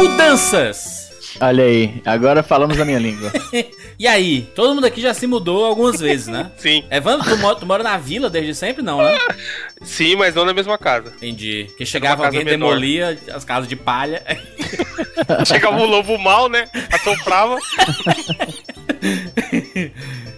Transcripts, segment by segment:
Mudanças! Olha aí, agora falamos a minha língua. e aí, todo mundo aqui já se mudou algumas vezes, né? Sim. Evandro, tu, mora, tu mora na vila desde sempre, não, né? Sim, mas não na mesma casa. Entendi. Que chegava Uma casa alguém, menor. demolia as casas de palha. Chegava um lobo mal, né? Assoprava.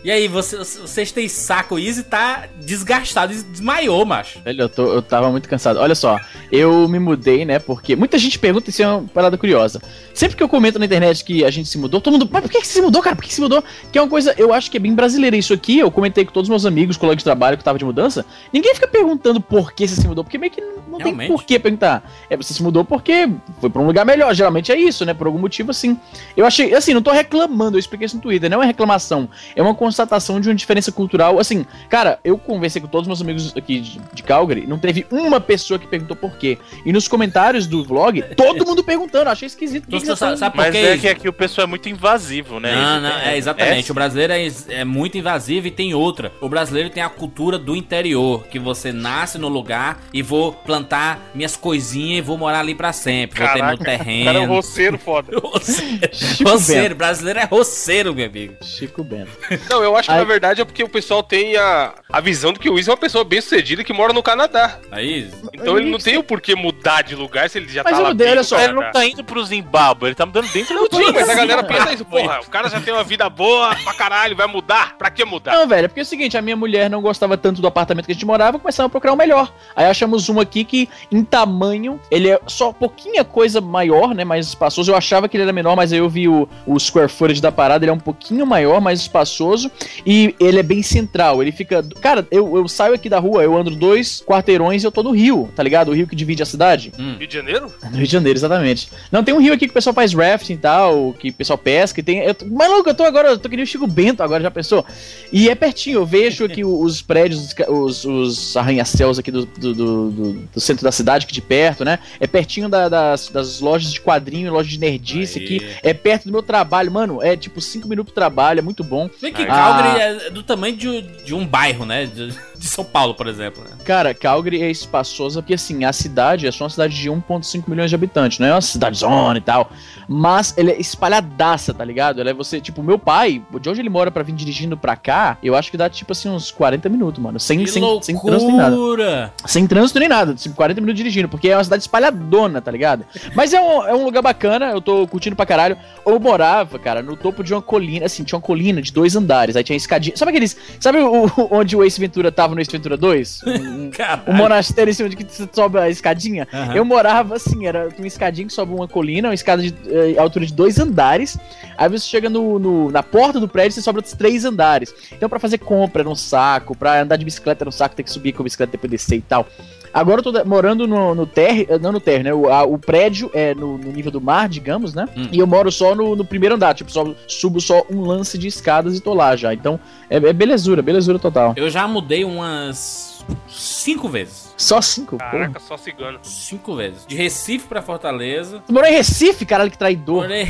E aí, você, vocês têm saco? O Easy tá desgastado, desmaiou, macho. Velho, eu, tô, eu tava muito cansado. Olha só, eu me mudei, né? Porque muita gente pergunta isso é uma parada curiosa. Sempre que eu comento na internet que a gente se mudou, todo mundo. Mas por que, que você se mudou, cara? Por que, que se mudou? Que é uma coisa, eu acho que é bem brasileira. Isso aqui, eu comentei com todos os meus amigos, colegas de trabalho que tava de mudança. Ninguém fica perguntando por que você se mudou, porque meio que não, não tem Realmente. por que perguntar. É, você se mudou porque foi pra um lugar melhor. Geralmente é isso, né? Por algum motivo assim. Eu achei, assim, não tô reclamando, eu expliquei isso no Twitter, não é reclamação, é uma constatação de uma diferença cultural. Assim, cara, eu conversei com todos os meus amigos aqui de, de Calgary, não teve uma pessoa que perguntou por quê. E nos comentários do vlog, todo mundo perguntando, achei esquisito. Que que você tá sabe, sabe por Mas quê? é que aqui o pessoal é muito invasivo, né? Não, não, é exatamente. O brasileiro é, é muito invasivo e tem outra. O brasileiro tem a cultura do interior, que você nasce no lugar e vou plantar minhas coisinhas e vou morar ali pra sempre. Vou ter meu Caraca, O cara é um terreno. roceiro foda. Roceiro. Roceiro. Brasileiro é roceiro, meu amigo. Chico Bento. Não, eu acho que na verdade é porque o pessoal tem a, a visão de que o Izzy é uma pessoa bem sucedida que mora no Canadá. Aí, Então ele não tem o porquê mudar de lugar se ele já Mas tá lá mudei, bem olha no só, Ele não tá indo pro Zimbábue, ele tá mudando dentro do Sim, mas a galera pensa isso, porra, o cara já tem uma vida boa pra caralho, vai mudar? Pra que mudar? Não, velho, é porque é o seguinte, a minha mulher não gostava tanto do apartamento que a gente morava, começamos a procurar um melhor. Aí achamos um aqui que, em tamanho, ele é só pouquinha coisa maior, né, mais espaçoso. Eu achava que ele era menor, mas aí eu vi o, o square footage da parada, ele é um pouquinho maior, mais espaçoso, e ele é bem central. Ele fica... Cara, eu, eu saio aqui da rua, eu ando dois quarteirões e eu tô no rio, tá ligado? O rio que divide a cidade. hum. Rio de Janeiro? No Rio de Janeiro, exatamente. Não, tem um rio aqui que o pessoal faz rafting e tal, que o pessoal pesca e tem. Eu, tô- maluco, eu tô agora, eu tô que nem o Chico Bento agora, já pensou? E é pertinho, eu vejo aqui os prédios, os os, arranha-céus aqui do, do, do- do- do centro da cidade, aqui de perto, né? É pertinho da- das, das lojas de quadrinho, lojas de nerdice Aí. aqui. É perto do meu trabalho, mano. É tipo 5 minutos de trabalho, é muito bom. Vê que Ah. Calgary é do tamanho de, de um bairro, né? De, de São Paulo, por exemplo. Né? Cara, Calgary é espaçosa porque, assim, a cidade é só uma cidade de 1,5 milhões de habitantes, não é uma cidade zona e tal. Mas ela é espalhadaça, tá ligado? Ela é você, tipo, meu pai, de onde ele mora pra vir dirigindo pra cá, eu acho que dá, tipo assim, uns 40 minutos, mano. Sem, Que sem, sem trânsito nem nada. Sem trânsito nem nada, tipo, 40 minutos dirigindo, porque é uma cidade espalhadona, tá ligado? Mas é um, é um lugar bacana, eu tô curtindo pra caralho. Eu morava, cara, no topo de uma colina, assim, tinha uma colina de dois andares, aí tinha escadinha. Sabe aqueles. Sabe o, onde o Ace Ventura tava no Ace Ventura 2? Um, um monastério em cima de que você sobe a escadinha. Aham. Eu morava assim, era uma escadinha que sobe uma colina, uma escada de eh, altura de dois andares. Aí você chega no, no- na porta do prédio, você sobe outros três andares. Então, pra fazer compra era um saco, pra andar de bicicleta era um saco, ter que subir com a bicicleta depois descer e tal. Agora eu tô morando no, no térreo, eh, não no térreo, né? O, a- o prédio é no, no nível do mar, digamos, né? Hum. E eu moro só no, no primeiro andar, tipo, só, subo só um lance de escadas e tô lá já. Então, é, é belezura, belezura total. Eu já mudei umas cinco vezes. Só cinco, porra. Caraca, só cigano. Cinco vezes. De Recife pra Fortaleza. Tu morou em Recife, caralho, que traidor. Morei...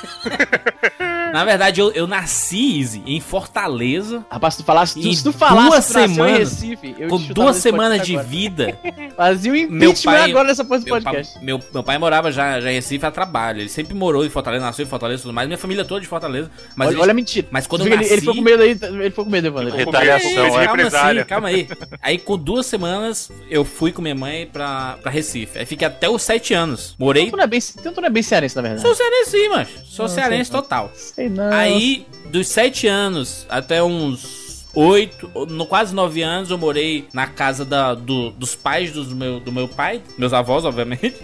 Na verdade, eu, eu nasci, Easy, em Fortaleza. Rapaz, se tu falasse, E se tu falasse duas tu semanas, Recife, eu Com duas semanas de agora. vida. Fazia o Meu impeachment pai- agora nessa porra pa- podcast. meu, meu pai morava já, já em Recife a trabalho. Ele sempre morou em Fortaleza, nasceu em Fortaleza e tudo mais. Minha família toda de Fortaleza. Mas olha, ele- olha a mentira. mas quando Tu ele, ele nasci- foi com medo aí, ele foi com medo, Evandro. Ele medo. Retaliação, é. calma assim, calma aí. Aí com duas semanas eu fui com minha mãe pra, pra Recife. Aí fiquei até os sete anos. Morei. Então tu não é bem, então tu não é bem cearense, na verdade. Sou cearense, mas Sou Não, cearense não. total. Sei não. Aí, dos sete anos até uns oito, no quase nove anos, eu morei na casa da, do- dos pais dos meu, do meu pai, meus avós, obviamente.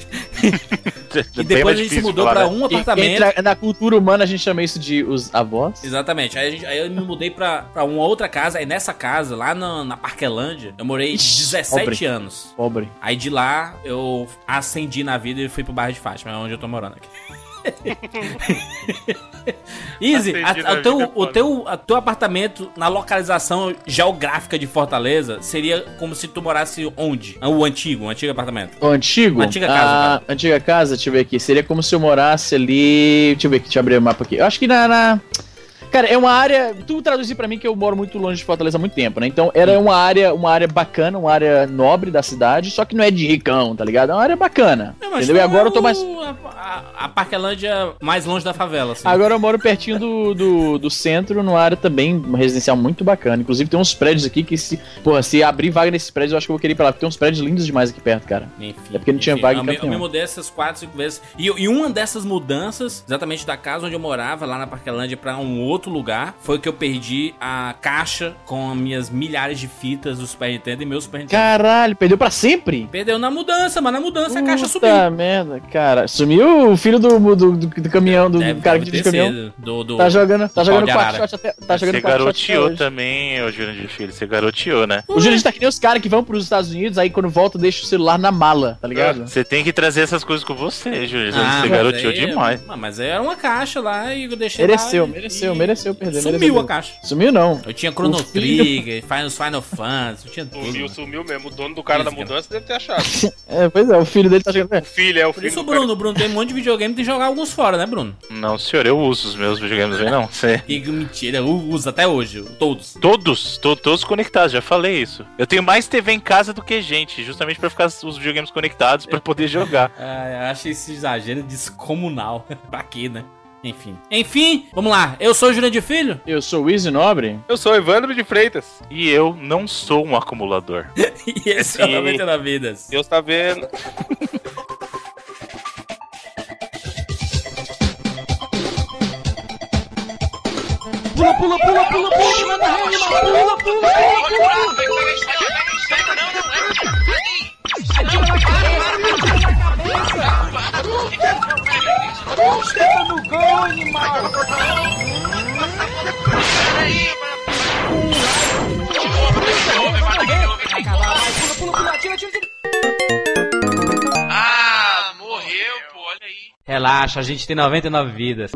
E depois a gente se mudou pra né? um apartamento. a- na cultura humana a gente chama isso de os avós. Exatamente. Aí, a gente- aí eu me mudei pra, pra uma outra casa. Aí nessa casa, lá na, na Parquelândia, eu morei Ixi, 17 pobre. anos. Pobre. Aí de lá eu ascendi na vida e fui pro bairro de Fátima, é onde eu tô morando aqui. Easy, a, a teu, o teu, a teu apartamento na localização geográfica de Fortaleza seria como se tu morasse onde? O antigo, o antigo apartamento. O antigo? Antiga casa, A antiga casa, deixa eu ver aqui. Seria como se eu morasse ali. Deixa eu ver aqui, deixa eu abrir o mapa aqui. Eu acho que na. na- Cara, é uma área. Tu traduzir pra mim que eu moro muito longe de Fortaleza há muito tempo, né? Então era uma área, uma área bacana, uma área nobre da cidade, só que não é de ricão, tá ligado? É uma área bacana. Não, mas entendeu? E tu agora é eu tô mais. o- A, a, Parquelândia mais longe da favela, assim. Agora eu moro pertinho do, do, do centro, numa área também uma residencial muito bacana. Inclusive tem uns prédios aqui que se. Porra, se abrir vaga nesses prédios, eu acho que eu vou querer ir pra lá, porque tem uns prédios lindos demais aqui perto, cara. Enfim, É porque não tinha enfim, vaga eu, eu me mudei essas quatro, cinco vezes. E, e uma dessas mudanças, exatamente da casa onde eu morava, lá na Parquelândia, pra um outro lugar, foi que eu perdi a caixa com as minhas milhares de fitas do Super Nintendo e meu Super Nintendo. Caralho, perdeu pra sempre? Perdeu na mudança, mas na mudança a caixa subiu. Puta merda, cara. Sumiu o filho do, do, do, do caminhão, do, do Deve- cara que dirige caminhão. Do, do, Tá jogando, tá do jogando quackshot até. Tá jogando Você garoteou também, ô Júnior de Filho. Você garoteou, né? O Júlio tá que nem os caras que vão pros Estados Unidos, aí quando volta deixa o celular na mala, tá ligado? Você tem que trazer essas coisas com você, Júnior. Ah, você garoteou aí- demais. Ah, Mas era uma caixa lá e eu deixei Mereceu, lá e- mereceu, e mereceu perder, Sumiu mereceu a caixa. Sumiu não. Eu tinha Chrono Trigger, Final, Final Fantasy, eu tinha tudo. Sumiu, sumiu mesmo. O dono do cara da mudança deve ter achado. É, pois é, o filho dele tá jogando. O filho, é o Por filho isso o do cara. Bruno, Bruno tem um monte de videogame e tem que jogar alguns fora, né, Bruno? Não, senhor, eu uso os meus videogames, vem não. Você... Que mentira, eu uso até hoje, todos. Todos, to- todos conectados, já falei isso. Eu tenho mais TV em casa do que gente, justamente pra ficar os videogames conectados pra poder jogar. Ah, eu acho esse exagero descomunal. pra quê, né? Enfim. Enfim, vamos lá. Eu sou o Jurandir Filho. Eu sou o Easy Nobre. Eu sou o Evandro de Freitas. E eu não sou um acumulador. E esse é o Sim. 99 Vidas. Deus tá vendo. Pula, pula, pula, pula, pula, manda rede, pula, pula, Ah, morreu, pô, olha aí. Relaxa, a gente tem 99 vidas.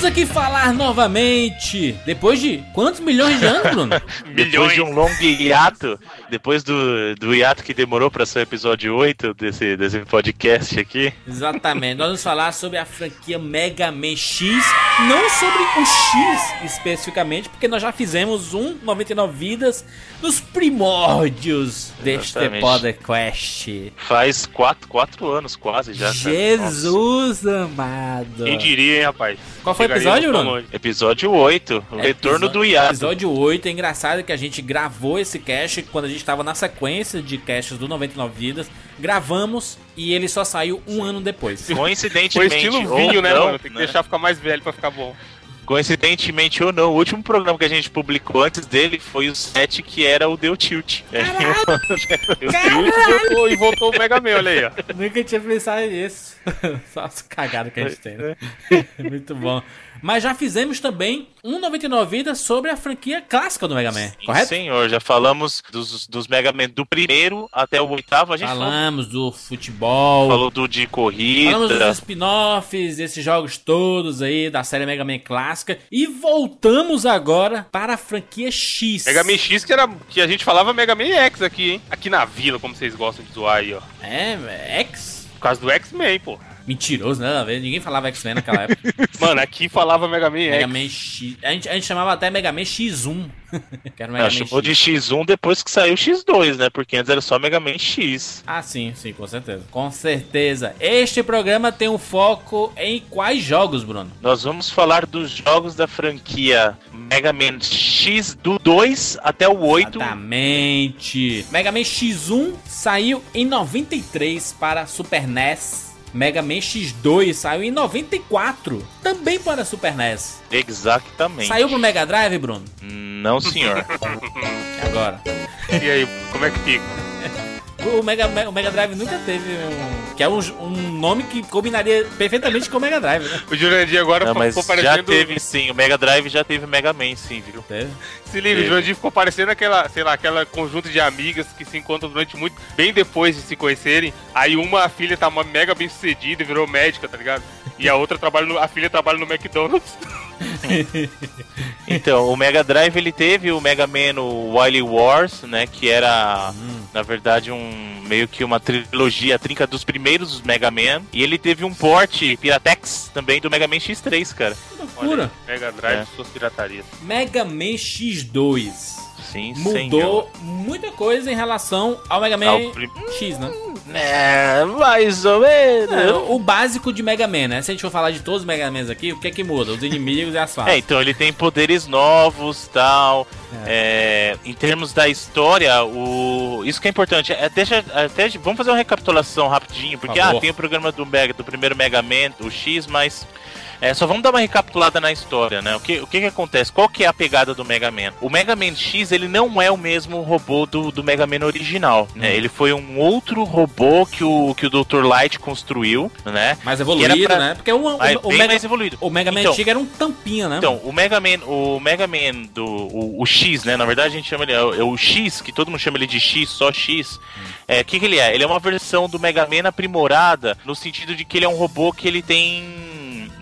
Vamos aqui falar novamente. Depois de quantos milhões de anos, Bruno? Depois de um longo hiato, depois do, do hiato que demorou pra ser o episódio 8 desse, desse podcast aqui, Exatamente. Nós vamos falar sobre a franquia Mega Man X, não sobre o X especificamente, porque nós já fizemos um 99 vidas nos primórdios deste podcast. faz 4 quatro anos quase já. Jesus amado. Quem diria, hein, rapaz? Qual foi o episódio, Bruno? Episódio 8, o retorno do hiato. Episódio 8. É engraçado que a gente gravou esse cast quando a gente tava na sequência de casts do 99 Vidas. Gravamos e ele só saiu um ano depois. Foi Coincidentemente. estilo ou vinho, né, não, mano? Tem que né? deixar ficar mais velho pra ficar bom. Coincidentemente ou não, o último programa que a gente publicou antes dele foi o 7, que era o Deu Tilt. E voltou, e voltou o Mega Man, olha aí, ó. Nunca tinha pensado nisso. Só as cagadas que a gente tem, né? Muito bom. Mas já fizemos também um 99 vidas sobre a franquia clássica do Mega Man, Sim, correto? Senhor, já falamos dos, dos Mega Man do primeiro até o oitavo. A gente falou, Falamos do futebol, falou do de corrida. falamos dos spin-offs, desses jogos todos aí da série Mega Man clássica. E voltamos agora para a franquia X. Mega Man X que, era, que a gente falava Mega Man X aqui, hein? Aqui na vila, como vocês gostam de zoar aí, ó. É, X? Por causa do X-Men, pô. Mentiroso, nada a ver. Ninguém falava X-Men naquela época. Mano, aqui falava Mega Man Mega X. Man X. A gente, a gente chamava até Mega Man X1. que era o Mega Ela Man chamou X. de X1 depois que saiu o X2, né? Porque antes era só Mega Man X. Ah, sim, sim, com certeza. Com certeza. Este programa tem um foco em quais jogos, Bruno? Nós vamos falar dos jogos da franquia Mega Man X do 2 até o 8. Exatamente. Mega Man X1 saiu em 93 para Super NES. Mega Man X2 saiu em 94, também para Super NES. Exatamente. Saiu pro Mega Drive, Bruno? Não, senhor. Agora. E aí, como é que fica? O Mega, o Mega Drive nunca teve um. Que é um, um nome que combinaria perfeitamente com o Mega Drive, né? O Jurandir agora Não, mas ficou já parecendo. teve sim. O Mega Drive já teve Mega Man, sim, viu? Teve. Se liga, o Jurandir ficou parecendo aquela, sei lá, aquela conjunto de amigas que se encontram durante muito. bem depois de se conhecerem. Aí uma a filha tá uma mega bem sucedida e virou médica, tá ligado? E a outra trabalha no, a filha trabalha no McDonald's. Então, o Mega Drive ele teve o Mega Man o Wily Wars, né? Que era, na verdade, um meio que uma trilogia, a trinca dos primeiros Mega Man. E ele teve um port Piratex também do Mega Man X3, cara. Loucura. Mega Drive É. suas piratarias. Mega Man X2 Sim, senhor. mudou muita coisa em relação ao Mega Man Ao prim- X, né? É, mais ou menos. É, o básico de Mega Man, né? Se a gente for falar de todos os Mega Mans aqui, o que é que muda? Os inimigos e as fases. É, então ele tem poderes novos tal. É, em termos da história, o isso que é importante. É, deixa, até, vamos fazer uma recapitulação rapidinho, porque Por ah, tem o programa do Mega, do primeiro Mega Man, o X, mas é, só vamos dar uma recapitulada na história, né? O que, o que que acontece? Qual que é a pegada do Mega Man? O Mega Man X, ele não é o mesmo robô do, do Mega Man original, né? Hum. Ele foi um outro robô que o, que o Dr. Light construiu, né? Mais evoluído, pra- né? Porque o, o, Mas o bem Mega, mais evoluído. o Mega Man Então, antigo era um tampinha, né? Então, o Mega Man, o Mega Man do o, o X, né? Na verdade a gente chama ele é o, é o X, que todo mundo chama ele de X, só X. É, o que, que ele é? Ele é uma versão do Mega Man aprimorada no sentido de que ele é um robô que ele tem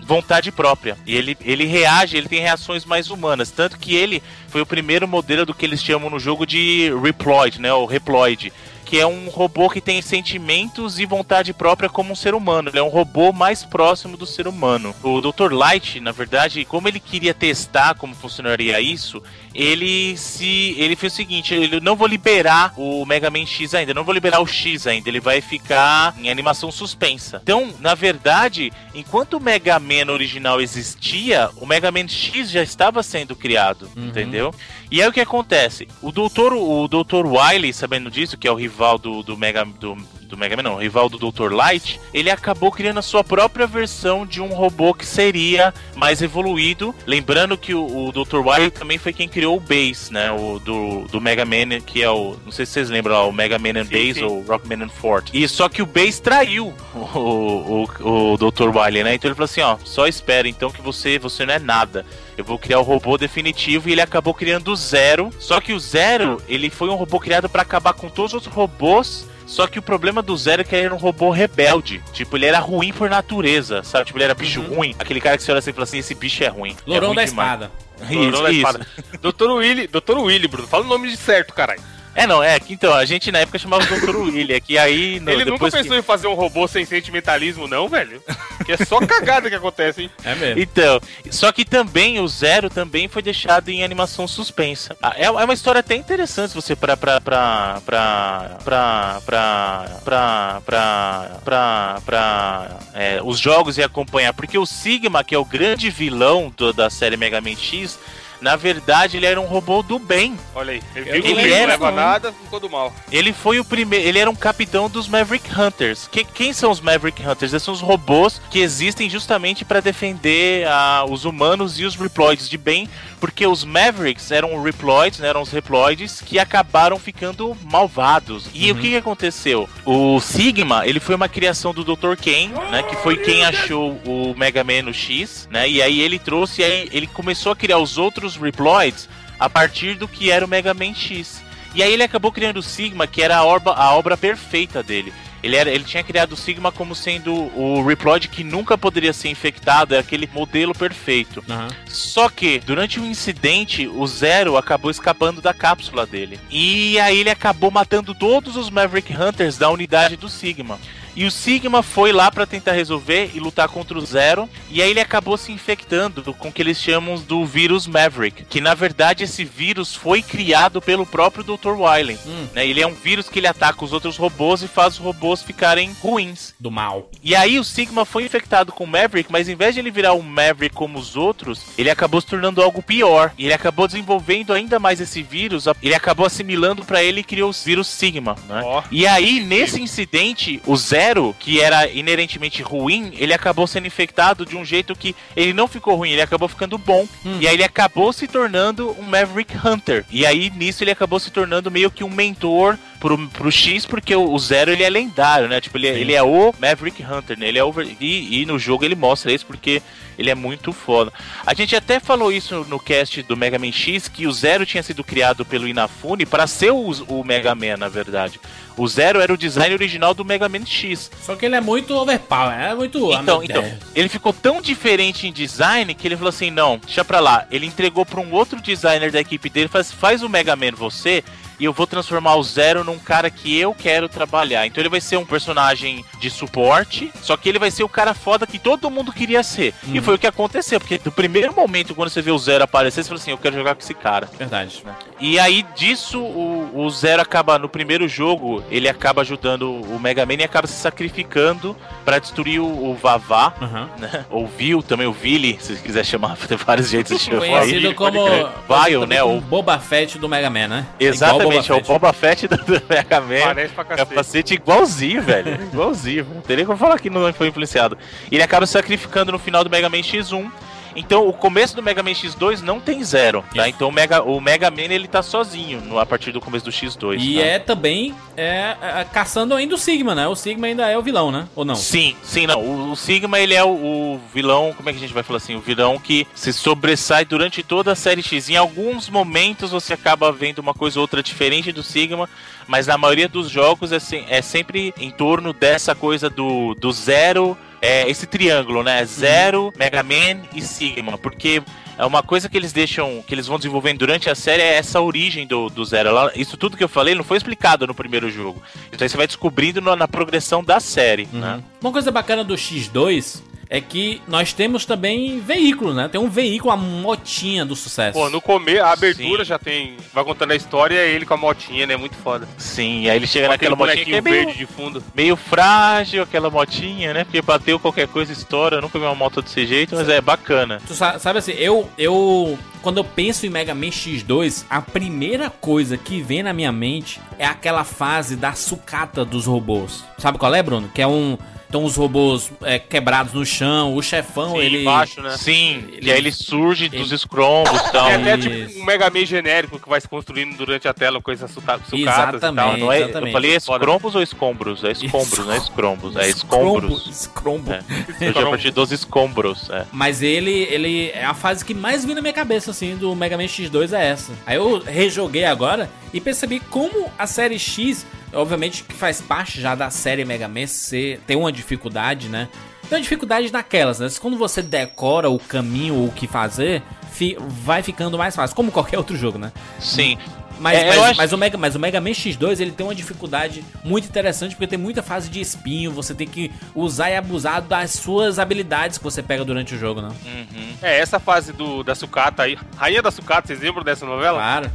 vontade própria. E ele, ele reage, ele tem reações mais humanas. Tanto que ele foi o primeiro modelo do que eles chamam no jogo de Reploid, né? O Reploid. Que é um robô que tem sentimentos e vontade própria como um ser humano. Ele é um robô mais próximo do ser humano. O Dr. Light, na verdade, como ele queria testar como funcionaria isso, ele se. ele fez o seguinte: ele não vou liberar o Mega Man X ainda, não vou liberar o X ainda, ele vai ficar em animação suspensa. Então, na verdade, enquanto o Mega Man original existia, o Mega Man X já estava sendo criado, entendeu? E aí o que acontece? O Dr. o Dr. Wily, sabendo disso, que é o rival do, do Mega do, do Mega Man, não, rival do Dr. Light, ele acabou criando a sua própria versão de um robô que seria mais evoluído. Lembrando que o, o Dr. Wily também foi quem criou o Base, né? O do, do Mega Man, que é o. Não sei se vocês lembram, ó, o Mega Man and Sim, Base sim. ou Rockman and Fort. E só que o Base traiu o, o, o Dr. Wily, né? Então ele falou assim: ó, só espera então que você, você não é nada. Eu vou criar o robô definitivo e ele acabou criando o Zero. Só que o Zero, ele foi um robô criado pra acabar com todos os robôs. Só que o problema do Zero é que ele era um robô rebelde. Tipo, ele era ruim por natureza, sabe? Tipo, ele era bicho ruim. Aquele cara que você olha assim e fala assim: esse bicho é ruim. é Lourão ruim da demais. espada. Lourão Isso, da isso. espada. Dr. Willy, Dr. Willy, Bruno. Fala o nome de certo, caralho. É, não, é que então, a gente na época chamava o Dr. Willy, é que aí. no- Ele nunca depois que- pensou em fazer um robô sem sentimentalismo, não, velho? Que é só cagada que acontece, hein? É mesmo. Então, só que também o Zero também foi deixado em animação suspensa. Ah, É, é uma história até interessante se você pra pra pra pra pra pra pra pra pra, pra é, os jogos e acompanhar, porque o Sigma, que é o grande vilão do- da série Mega Man X, na verdade ele era um robô do bem. Olha aí. Ele ele não lembro, leva não. nada, ficou do mal. Ele foi o primeiro. Ele era um capitão dos Maverick Hunters. Que, quem são os Maverick Hunters? Eles são os robôs que existem justamente para defender ah, os humanos e os Reploids de bem. Porque os Mavericks eram Reploids, né, eram os Reploids que acabaram ficando malvados. E o que, que aconteceu? O Sigma, ele foi uma criação do Dr. Ken, né? Que foi quem achou o Mega Man no X, né? E aí ele trouxe, e aí ele começou a criar os outros Reploids a partir do que era o Mega Man X. E aí ele acabou criando o Sigma, que era a, orba- a obra perfeita dele. Ele, era, ele tinha criado o Sigma como sendo o Reploid que nunca poderia ser infectado, é aquele modelo perfeito. Aham. Só que, durante um incidente, o Zero acabou escapando da cápsula dele. E aí ele acabou matando todos os Maverick Hunters da unidade do Sigma. E o Sigma foi lá pra tentar resolver e lutar contra o Zero. E aí ele acabou se infectando com o que eles chamam do vírus Maverick. Que na verdade esse vírus foi criado pelo próprio Dr. Wily. Hum. Né? Ele é um vírus que ele ataca os outros robôs e faz os robôs ficarem ruins. Do mal. E aí o Sigma foi infectado com o Maverick, mas em vez de ele virar um Maverick como os outros, ele acabou se tornando algo pior. E ele acabou desenvolvendo ainda mais esse vírus, ele acabou assimilando pra ele e criou os vírus Sigma, né? Ó. E aí, nesse incidente, o Zero, que era inerentemente ruim, ele acabou sendo infectado de um jeito que ele não ficou ruim, ele acabou ficando bom. E aí ele acabou se tornando um Maverick Hunter. E aí, nisso, ele acabou se tornando meio que um mentor pro, pro X, porque o, o Zero ele é lendário, né? Tipo, ele, é- ele é o Maverick Hunter, né? Ele é over... e, e no jogo ele mostra isso porque ele é muito foda. A gente até falou isso no cast do Mega Man X, que o Zero tinha sido criado pelo Inafune para ser o, o Mega Man, na verdade. O Zero era o design original do Mega Man X. Só que ele é muito overpower, é muito. Então, meu então, ele ficou tão diferente em design que ele falou assim: não, deixa pra lá. Ele entregou pra um outro designer da equipe dele, faz, faz o Mega Man você. E eu vou transformar o Zero num cara que eu quero trabalhar. Então ele vai ser um personagem de suporte, só que ele vai ser o cara foda que todo mundo queria ser. E foi o que aconteceu, porque no primeiro momento, quando você vê o Zero aparecer, você fala assim: eu quero jogar com esse cara. Verdade. E aí disso o, o Zero acaba no primeiro jogo, ele acaba ajudando o Mega Man e acaba se sacrificando pra destruir o, o Vavá, Aham. né? Ou Vil também, o Vili, se você quiser chamar, tem vários jeitos de chamar. Conhecido como. Vile, né? como O, Boba Fett do Mega Man, né? exatamente, é Igual o Boba Fett do, Mega Man. Parece pra cacete. Capacete igualzinho, velho. Igualzinho. Não tem nem como falar que não foi influenciado. Ele acaba se sacrificando no final do Mega Man X1. Então, o começo do Mega Man X2 não tem zero, tá? Isso. Então, o Mega, o Mega Man, ele tá sozinho no, a partir do começo do X2. E tá? é também é, é, caçando ainda o Sigma, né? O Sigma ainda é o vilão, né? Ou não? Sim, sim, não. O, o Sigma, ele é o, o vilão, como é que a gente vai falar assim? O vilão que se sobressai durante toda a série X. Em alguns momentos você acaba vendo uma coisa ou outra diferente do Sigma, mas na maioria dos jogos é, é sempre em torno dessa coisa do, do zero, é, esse triângulo, né? Zero, Mega Man e Sigma, porque é uma coisa que eles deixam, que eles vão desenvolvendo durante a série é essa origem do, do Zero. Ela- isso tudo que eu falei não foi explicado no primeiro jogo. Então aí você vai descobrindo na, na progressão da série, né? Uhum. Uma coisa bacana do X2 é que nós temos também veículos, né? Tem um veículo, a motinha do sucesso. Pô, no começo, a abertura Sim. já tem. Vai contando a história e é ele com a motinha, né? Muito foda. Sim, aí ele chega Com naquela motinha que é meio, verde de fundo. meio frágil, aquela motinha, né? Porque bateu qualquer coisa, estoura. Eu nunca vi uma moto desse jeito, mas é bacana. Tu sa- sabe assim, eu, eu. Quando eu penso em Mega Man X2, a primeira coisa que vem na minha mente é aquela fase da sucata dos robôs. Sabe qual é, Bruno? Que é um. Estão os robôs é, quebrados no chão, o chefão, Sim, ele. embaixo, né? Sim, Ele- e aí ele surge ele- dos escombros e tal. É até tipo um Mega Man genérico que vai se construindo durante a tela com essas suca- sucatas e tal. Exatamente. Não é, exatamente. eu falei Foda. escombros ou escombros? É escombros, não é escombros, é escombros. Escrombo. É. Surge a partir dos escombros, é. Mas ele, ele é a fase que mais vem na minha cabeça, assim, do Mega Man X2 é essa. Aí eu rejoguei agora e percebi como a série X, obviamente que faz parte já da série Mega Man, ser, tem uma dificuldade, né? Tem uma dificuldade naquelas, né? Quando você decora o caminho ou o que fazer, fi- vai ficando mais fácil, como qualquer outro jogo, né? Sim. Mas, É, mas, acho- mas o Mega, mas o Mega Man X2 ele tem uma dificuldade muito interessante porque tem muita fase de espinho, você tem que usar e abusar das suas habilidades que você pega durante o jogo, né? Uhum. É, essa fase do, da sucata aí. Rainha da sucata, vocês lembram dessa novela? Claro.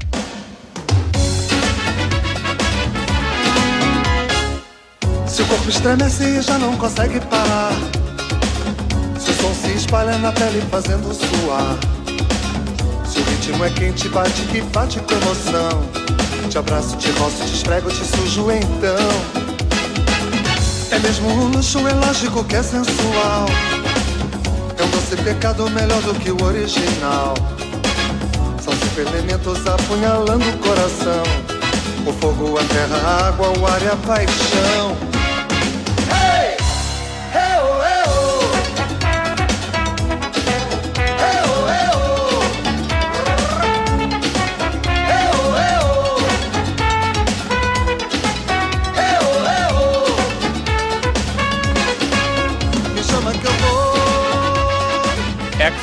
Se o corpo estremece e já não consegue parar. Se o som se espalha na pele fazendo suar. Se o ritmo é quente, bate que bate com emoção. Te abraço, te roço, te esfrego, te sujo então. É mesmo um luxo, é lógico que é sensual. É um doce pecado melhor do que o original. São cinco elementos apunhalando o coração. O fogo, a terra, a água, o ar e a paixão.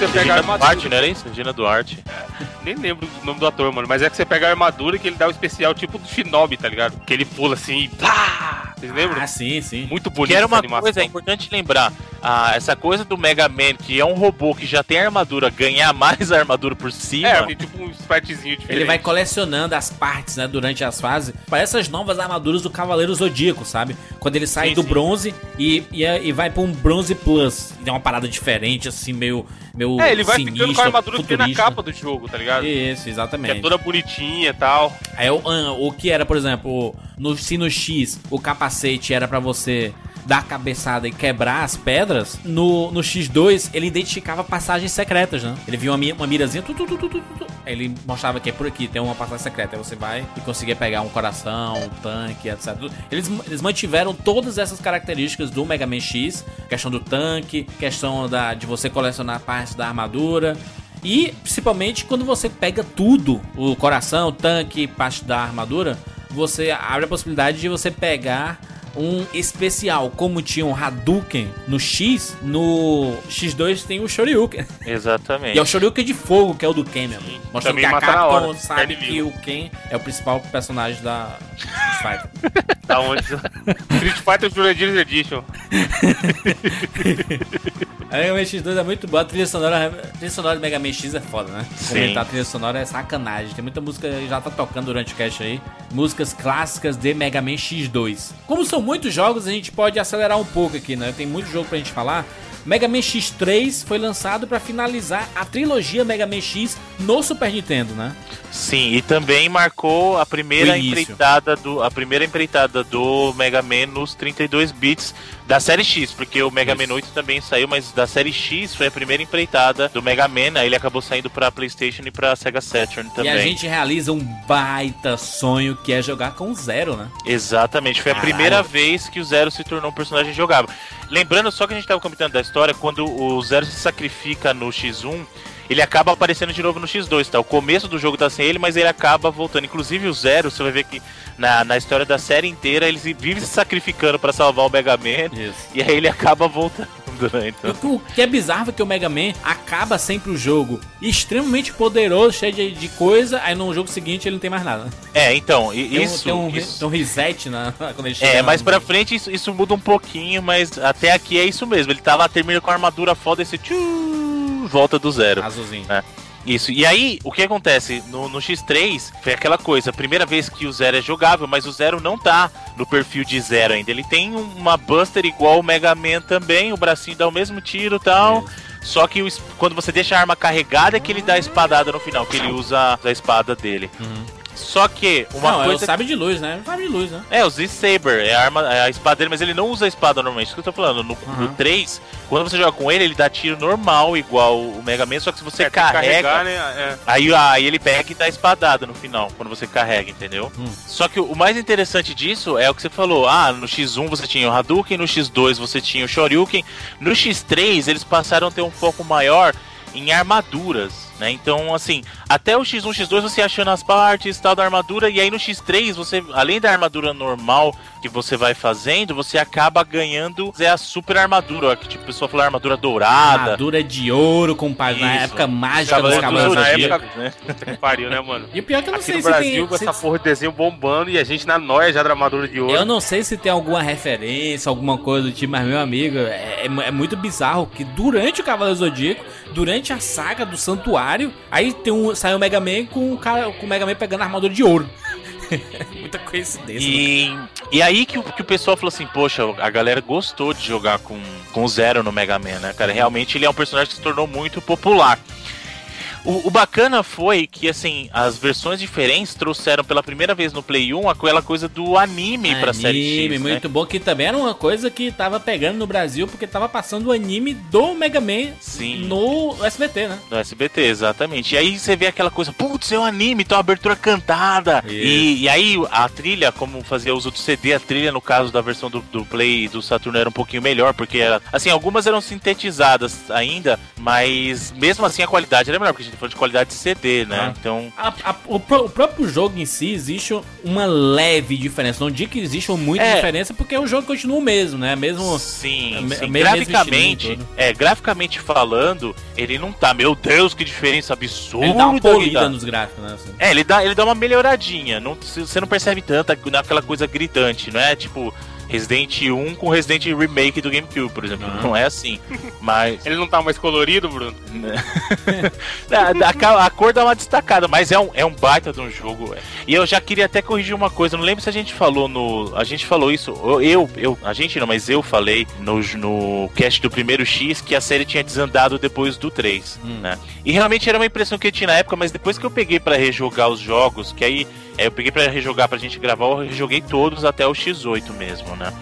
É você pega a Regina armadura. Duarte, não era isso? Regina Duarte. Nem lembro o nome do ator, mano. Mas é que você pega a armadura que ele dá o especial tipo do Shinobi, tá ligado? Que ele pula assim e. Plá! Vocês lembram? Ah, sim, sim. Muito bonito Que era uma animação. coisa, é importante lembrar, ah, essa coisa do Mega Man, que é um robô que já tem armadura, ganhar mais armadura por cima. É, tem tipo um spritezinho diferente. Ele vai colecionando as partes, né, durante as fases. Parece as novas armaduras do Cavaleiro Zodíaco, sabe? Quando ele sai Sim, do sim. bronze e, e, e vai pra um bronze plus. Tem uma parada diferente, assim, meio. meio É, ele vai ficando com a armadura que tem na futurista. capa do jogo, tá ligado? Isso, Que exatamente. é toda bonitinha e tal. Aí o, ah, o que era, por exemplo, no, se no X o capacete era pra você dar cabeçada e quebrar as pedras, no, no X2 ele identificava passagens secretas, né? Ele via uma, uma mirazinha, tu, tu, tu, tu, tu, tu. Ele mostrava que é por aqui, tem uma passagem secreta. Aí você vai e conseguia pegar um coração, um tanque, etc. Eles, eles mantiveram todas essas características do Mega Man X, questão do tanque, questão da, de você colecionar partes da armadura. E principalmente quando você pega tudo, o coração, o tanque, parte da armadura, você abre a possibilidade de você pegar um especial, como tinha um Hadouken no X, no X2 tem o Shoryuken. Exatamente. E é o Shoryuken de fogo, que é o do Ken mesmo. Mostrando Também que a Capcom sabe carne que o Ken é o principal personagem da Street Fighter. Da onde? Street Fighter Jurandir Edition. A Mega Man X2 é muito boa, a trilha sonora, a trilha sonora de Mega Man X é foda, né? Sim. Comentar a trilha sonora é sacanagem. Tem muita música que já tá tocando durante o cast aí. Músicas clássicas de Mega Man X2. Como são muitos jogos, a gente pode acelerar um pouco aqui, né? Tem muito jogo pra gente falar. Mega Man X3 foi lançado pra finalizar a trilogia Mega Man X no Super Nintendo, né? Sim, e também marcou a primeira empreitada do a primeira empreitada do Mega Man nos 32 bits da série X, porque o Mega Isso. Man 8 também saiu, mas da série X foi a primeira empreitada do Mega Man, aí ele acabou saindo pra PlayStation e pra Sega Saturn também. E a gente realiza um baita sonho que é jogar com o Zero, né? Exatamente, foi a Caralho. primeira vez que o Zero se tornou um personagem jogável. Lembrando só que a gente tava comentando da história, quando o Zero se sacrifica no X1, ele acaba aparecendo de novo no X2, tá? O começo do jogo tá sem ele, mas ele acaba voltando. Inclusive o Zero, você vai ver que na, na história da série inteira, ele vive se sacrificando pra salvar o Mega Man, Isso. e aí ele acaba voltando, né? Então, O que é bizarro é que o Mega Man acaba sempre o jogo extremamente poderoso, cheio de, de coisa, aí no jogo seguinte ele não tem mais nada. é, então, e- Tem, isso... um, tem, um, isso... tem um reset na, quando ele chega. É, mais pra frente isso, isso muda um pouquinho, mas até aqui é isso mesmo. Ele tá lá, termina com a armadura foda, esse tchu, volta do zero. Azulzinho. É. Isso, e aí, o que acontece? No, no X3 foi aquela coisa, a primeira vez que o Zero é jogável, mas o Zero não tá no perfil de Zero ainda. Ele tem um- uma Buster igual o Mega Man também, o bracinho dá o mesmo tiro e tal. Só que o quando você deixa a arma carregada é que ele dá a espadada no final, que ele usa a espada dele. Só que uma não, é o coisa sabe de luz, né? O sabe de luz, né? é, o Z-Saber, é a, arma, é a espada dele, mas ele não usa a espada normalmente. Isso que eu tô falando. No, Uhum. no 3, quando você joga com ele, ele dá tiro normal, igual o Mega Man, só que se você É, carrega. carregar, né? É. Aí, aí ele pega e dá espadada no final, quando você carrega, entendeu? Hum. Só que o mais interessante disso é o que você falou. Ah, no X1 você tinha o Hadouken, no X2 você tinha o Shoryuken. No X3 eles passaram a ter um foco maior em armaduras, né? Então, assim, até o X1, X2 você achando as partes tal da armadura, e aí no X3 você, além da armadura normal que você vai fazendo, você acaba ganhando é a super armadura, ó, que tipo, a pessoa falou armadura dourada. Armadura de ouro com pa- na época mágica dos Cavaleiros na época- né? Que pariu, né, mano? E o pior é que eu não Aqui sei no se Brasil, tem. com essa se- porra de desenho bombando e a gente na noia já da armadura de ouro. Eu não sei se tem alguma referência, alguma coisa do tipo, mas meu amigo, é, é- é muito bizarro que durante o Cavaleiro Zodíaco, durante a saga do Santuário, aí tem um, sai o Mega Man com o, cara, com o Mega Man pegando a armadura de ouro. Muita coincidência. E, e aí que o, que o pessoal falou assim, poxa, a galera gostou de jogar com, com Zero no Mega Man, né, cara? Realmente ele é um personagem que se tornou muito popular. O, o bacana foi que, assim, as versões diferentes trouxeram pela primeira vez no Play 1 aquela coisa do anime, pra série X, né? muito bom, que também era uma coisa que tava pegando no Brasil, porque tava passando o anime do Mega Man Sim. no SBT, né? No SBT, exatamente. E aí você vê aquela coisa, putz, é um anime, então abertura cantada. E, e aí a trilha, como fazia uso do CD, a trilha, no caso da versão do, do Play do Saturno, era um pouquinho melhor, porque era. Assim, algumas eram sintetizadas ainda, mas mesmo assim a qualidade era melhor, porque a gente tá falando de qualidade de CD, né? Ah. Então. A- a- o, o próprio jogo em si existe uma leve diferença. Não digo que existe muita É. diferença, porque o jogo continua o mesmo, né? Mesmo. Sim, é sim. mesmo graficamente, é, graficamente falando, ele não tá, meu Deus, que diferença absurda. Ele dá uma polida nos gráficos, né? assim. É, ele dá, ele dá uma melhoradinha. Não, você não percebe tanto aqu- naquela coisa gritante, não é? Tipo, Resident 1 com Resident Remake do GameCube, por exemplo. Ah. Não é assim. Mas. Ele não tá mais colorido, Bruno? a, a- a cor dá uma destacada, mas é um, é um baita de um jogo. é. E eu já queria até corrigir uma coisa. Não lembro se a gente falou no. A gente falou isso. eu- Eu, a gente não, mas eu falei no, no cast do primeiro X que a série tinha desandado depois do 3, né? E realmente era uma impressão que eu tinha na época, mas depois que eu peguei pra rejogar os jogos, que aí é, eu peguei pra rejogar pra gente gravar, eu rejoguei todos até o X8 mesmo, né?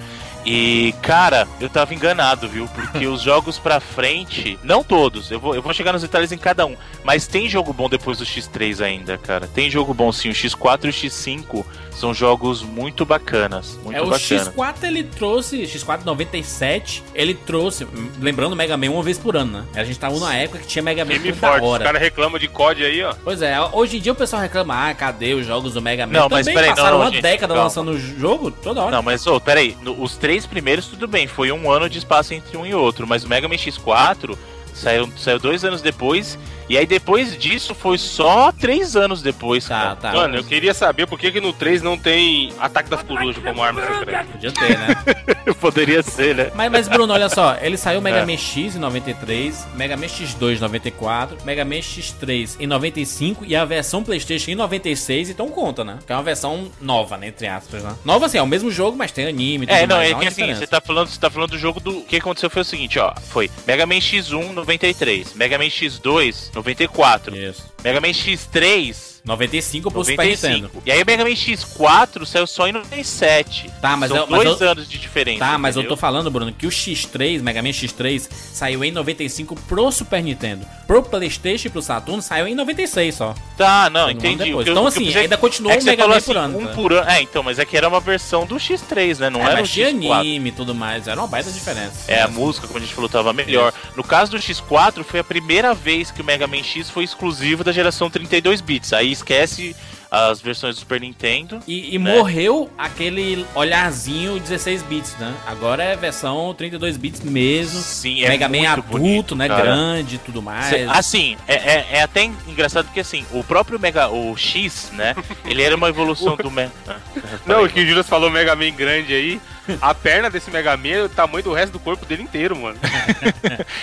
E, cara, eu tava enganado, viu? Porque os jogos pra frente, não todos, eu vou, eu vou chegar nos detalhes em cada um, mas tem jogo bom depois do X3 ainda, cara. Tem jogo bom sim, o X4 e o X5 são jogos muito bacanas, muito É, o bacanas. X4 ele trouxe, X4 97, ele trouxe, lembrando o Mega Man uma vez por ano, né? A gente tava numa época que tinha Mega Man Game forte. Os hora. caras reclamam de COD aí, ó. Pois é, hoje em dia o pessoal reclama, ah, cadê os jogos do Mega Man? Não, mas Também peraí, passaram não, uma gente, década calma. lançando o jogo toda hora. Não, mas ô, peraí, no- os três primeiros tudo bem, foi um ano de espaço entre um e outro, mas o Mega Man X4 saiu, saiu dois anos depois, e aí depois disso foi só três anos depois, Tá, cara. tá. Mano, eu queria saber por que, que no 3 não tem ataque das corujas como arma secreta. Podia ter, né? Poderia ser, né? mas, mas, Bruno, olha só, ele saiu Mega É. Man X em 93, Mega Man X2 em 94, Mega Man X3 em 95 e a versão PlayStation em 96, então conta, né? Que é uma versão nova, né? Entre aspas, né? Nova assim, é o mesmo jogo, mas tem anime e tudo É, não, mais, é que assim, você tá falando, você tá falando do jogo do. O que aconteceu foi o seguinte, ó. Foi Mega Man X1 93, Mega Man X2 94, Isso. Mega Man X3 95 pro Super Nintendo. 95. E aí o Mega Man X4 saiu só em 97. Tá, mas São eu- mas dois eu- anos de diferença. Tá, mas eu tô falando, Bruno, que o X3, Mega Man X3, saiu em 95 pro Super Nintendo. Pro Playstation e pro Saturno saiu em 96 só. Tá, não, Um entendi. O eu- Então, o assim, pensei- ainda continuou é um você Mega Man assim, por ano, Um tá? por ano. É, então, mas é que era uma versão do X3, né? Não É, era o mas tinha X4. anime e tudo mais, era uma baita diferença. É, a música, como a gente falou, tava melhor. No caso do X4, foi a primeira vez que o Mega Man X foi exclusivo da geração 32 bits. Aí esquece as versões do Super Nintendo. E, e Né? morreu aquele olharzinho 16 bits, né? Agora é versão 32 bits mesmo. Sim, é Mega Man adulto, bonito, né? cara. Grande e tudo mais. Cê- Assim, é, é, é até engraçado porque assim, o próprio Mega, o X, né? Ele era uma evolução do Mega. Não, o que o Juras falou Mega Man grande aí, a perna desse Mega Man é o tamanho do resto do corpo dele inteiro, mano.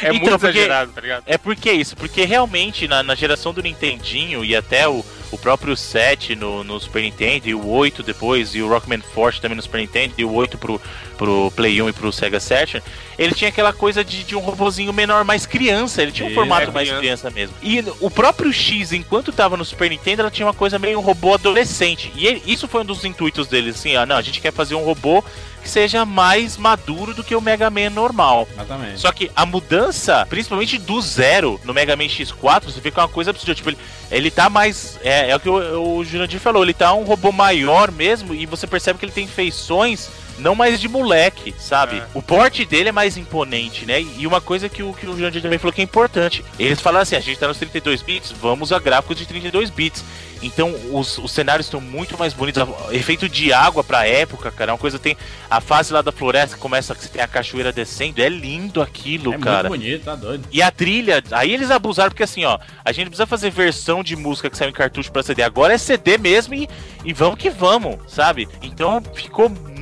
É Então, muito porque- exagerado, tá ligado? É porque isso, porque realmente na, na geração do Nintendinho e até o, o próprio 7 no, no Super Nintendo e o 8 depois, e o Rockman Force também no Super Nintendo, e o 8 pro, pro Play 1 e pro Sega Saturn, ele tinha aquela coisa de, de um robozinho menor, mais criança, ele tinha um formato é mais criança. criança mesmo. E o próprio X, enquanto tava no Super Nintendo, ela tinha uma coisa meio um robô adolescente. E ele- isso foi um dos intuitos deles, assim, ah, não, a gente quer fazer um robô que seja mais maduro do que o Mega Man normal. Exatamente. Só que a mudança, principalmente do zero no Mega Man X4, você vê que é uma coisa absurda. Tipo, ele, ele tá mais. É, é o que o, o Jurandir falou, ele tá um robô maior mesmo e você percebe que ele tem feições. Não mais de moleque, sabe? É. O porte dele é mais imponente, né? E uma coisa que o, que o Jurandir também falou que é importante. Eles falaram assim: a gente tá nos 32 bits, vamos a gráficos de 32 bits. Então os, os cenários estão muito mais bonitos. Efeito de água pra época, cara. é Uma coisa tem. A fase lá da floresta começa que você tem a cachoeira descendo. É lindo aquilo, é cara. muito bonito, tá doido. E a trilha, aí eles abusaram, porque assim, ó, a gente precisa fazer versão de música que saiu em cartucho pra CD. Agora é CD mesmo e, e vamos que vamos, sabe? Então ficou muito,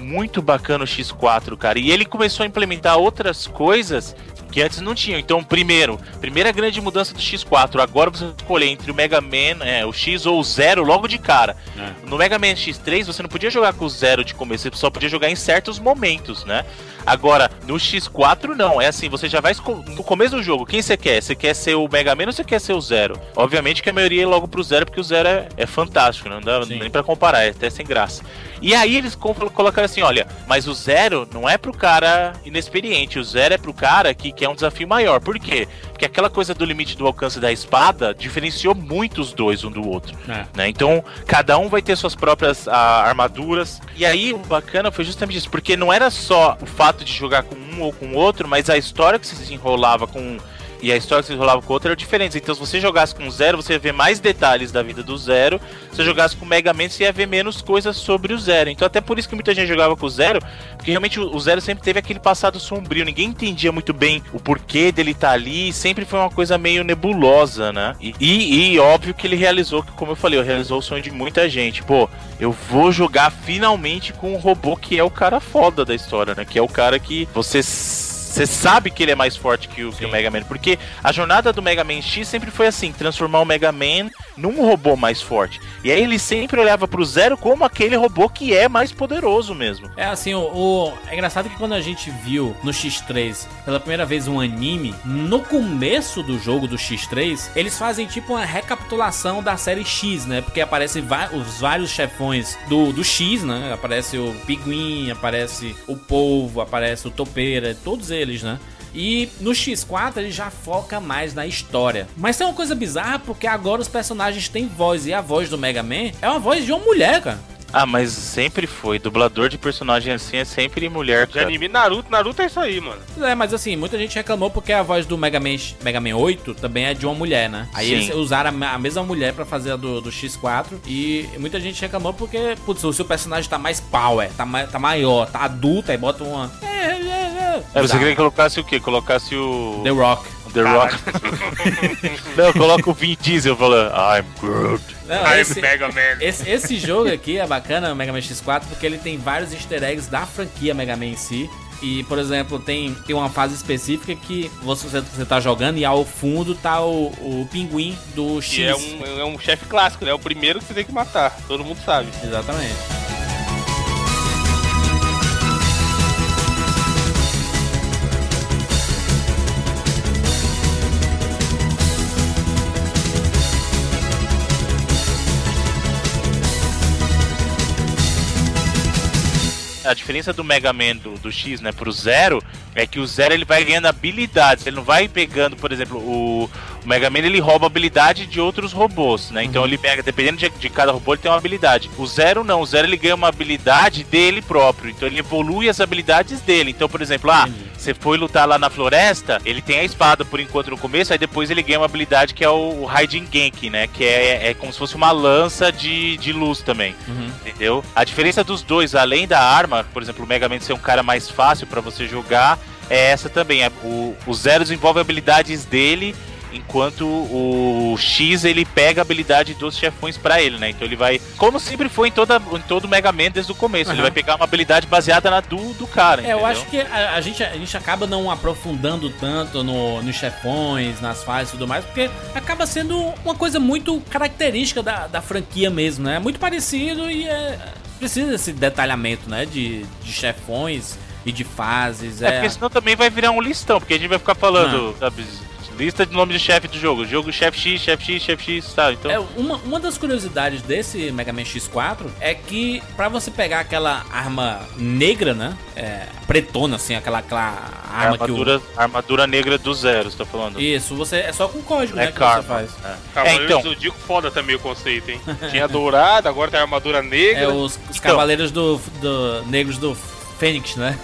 muito bacana o X4, cara. E ele começou a implementar outras coisas que antes não tinham. Então, primeiro, primeira grande mudança do X4. Agora você escolher entre o Mega Man, é, o X ou o Zero logo de cara. É. No Mega Man X3 você não podia jogar com o Zero de começo, você só podia jogar em certos momentos, né? Agora, no X4 não, é assim, você já vai no começo do jogo, quem você quer? Você quer ser o Mega Man ou você quer ser o Zero? Obviamente que a maioria é logo pro Zero, porque o Zero é, é fantástico, não dá Sim. nem pra comparar, é até sem graça. E aí eles co- colocaram assim, olha, mas o Zero não é pro cara inexperiente, o Zero é pro cara que quer um desafio maior. Por quê? Porque aquela coisa do limite do alcance da espada diferenciou muito os dois um do outro É. né? Então, cada um vai ter suas próprias ah, armaduras. E aí, o bacana foi justamente isso, porque não era só o fato de jogar com um ou com outro, mas a história que se desenrolava com e a história que se rolava com o outro eram diferentes. Então, se você jogasse com Zero, você ia ver mais detalhes da vida do Zero. Se você jogasse com Mega Man, você ia ver menos coisas sobre o Zero. Então, até por isso que muita gente jogava com o Zero, porque realmente o Zero sempre teve aquele passado sombrio. Ninguém entendia muito bem o porquê dele estar ali. Sempre foi uma coisa meio nebulosa, né? E, e, e óbvio que ele realizou, como eu falei, realizou o sonho de muita gente. Pô, eu vou jogar finalmente com um robô que é o cara foda da história, né? Que é o cara que você você sabe que ele é mais forte que o, que o Mega Man, porque a jornada do Mega Man X sempre foi assim, transformar o Mega Man num robô mais forte. E aí ele sempre olhava pro Zero como aquele robô que é mais poderoso mesmo. É assim, o, o- é engraçado que quando a gente viu no X3 pela primeira vez um anime, no começo do jogo do X3, eles fazem tipo uma recapitulação da série X, né? Porque aparecem os vários chefões do, do X, né? Aparece o Pinguim, aparece o Polvo, aparece o Topeira, todos eles, né? E no X4 ele já foca mais na história. Mas tem uma coisa bizarra porque agora os personagens têm voz e a voz do Mega Man é uma voz de uma mulher, cara. Ah, mas sempre foi. Dublador de personagem assim é sempre mulher, De anime Naruto, Naruto é isso aí, mano. É, mas assim, muita gente reclamou porque a voz do Mega Man, Mega Man 8 também é de uma mulher, né? Aí Sim. eles usaram a, me- a mesma mulher pra fazer a do, do X4 e muita gente reclamou porque, putz, o seu personagem tá mais power, tá, ma- tá maior, tá adulto, aí bota uma... É, você queria que colocasse o quê? Colocasse o. The Rock. The Rock. Não, coloca o Vin Diesel falando I'm Groot. Não, I'm esse, Mega Man. esse, esse jogo aqui é bacana, o Mega Man X4, porque ele tem vários easter eggs da franquia Mega Man em si. E, por exemplo, tem, tem uma fase específica que você, você tá jogando e ao fundo tá o, o pinguim do X. Que é um, é um chefe clássico, né? É o primeiro que você tem que matar. Todo mundo sabe. Exatamente. A diferença do Mega Man do, do X, né, pro Zero, é que o Zero ele vai ganhando habilidades. Ele não vai pegando, por exemplo, o, o Mega Man ele rouba habilidade de outros robôs, né? Então ele pega, dependendo de, de cada robô, ele tem uma habilidade. O Zero não, o Zero ele ganha uma habilidade dele próprio. Então ele evolui as habilidades dele. Então, por exemplo, ah, você foi lutar lá na floresta, ele tem a espada por enquanto no começo, aí depois ele ganha uma habilidade que é o, Raiden Genki, né? Que é, é como se fosse uma lança de, de luz também. Entendeu? A diferença dos dois, além da arma, por exemplo, o Mega Man ser um cara mais fácil pra você jogar, é essa também. É, O, o Zero desenvolve habilidades dele, enquanto o X ele pega a habilidade dos chefões pra ele, né? Então ele vai, como sempre foi em, toda, em todo Mega Man desde o começo, ele Aham. vai pegar uma habilidade baseada na do, do cara. É, eu entendeu? acho que a, a gente, a gente acaba não aprofundando tanto no, nos chefões, nas fases e tudo mais, porque acaba sendo uma coisa muito característica da, da franquia mesmo, né? É muito parecido e é, precisa desse detalhamento, né? De, de chefões e de fases. É, É, porque senão também vai virar um listão, porque a gente vai ficar falando, sabe, lista de nome de chefe do jogo. Jogo chefe X, chefe X, chefe X, tá? Então. É, uma, uma das curiosidades desse Mega Man X4 é que pra você pegar aquela arma negra, né? É, pretona, assim, aquela, aquela a arma que o. armadura, armadura negra do zero, você tá falando? Isso, você é só com código, né? é Que você faz. É. Cavaleiro É, então. do Zodíaco foda também o conceito, hein? Tinha dourada, agora tem a armadura negra. É os, os cavaleiros do, do negros do Fênix, né?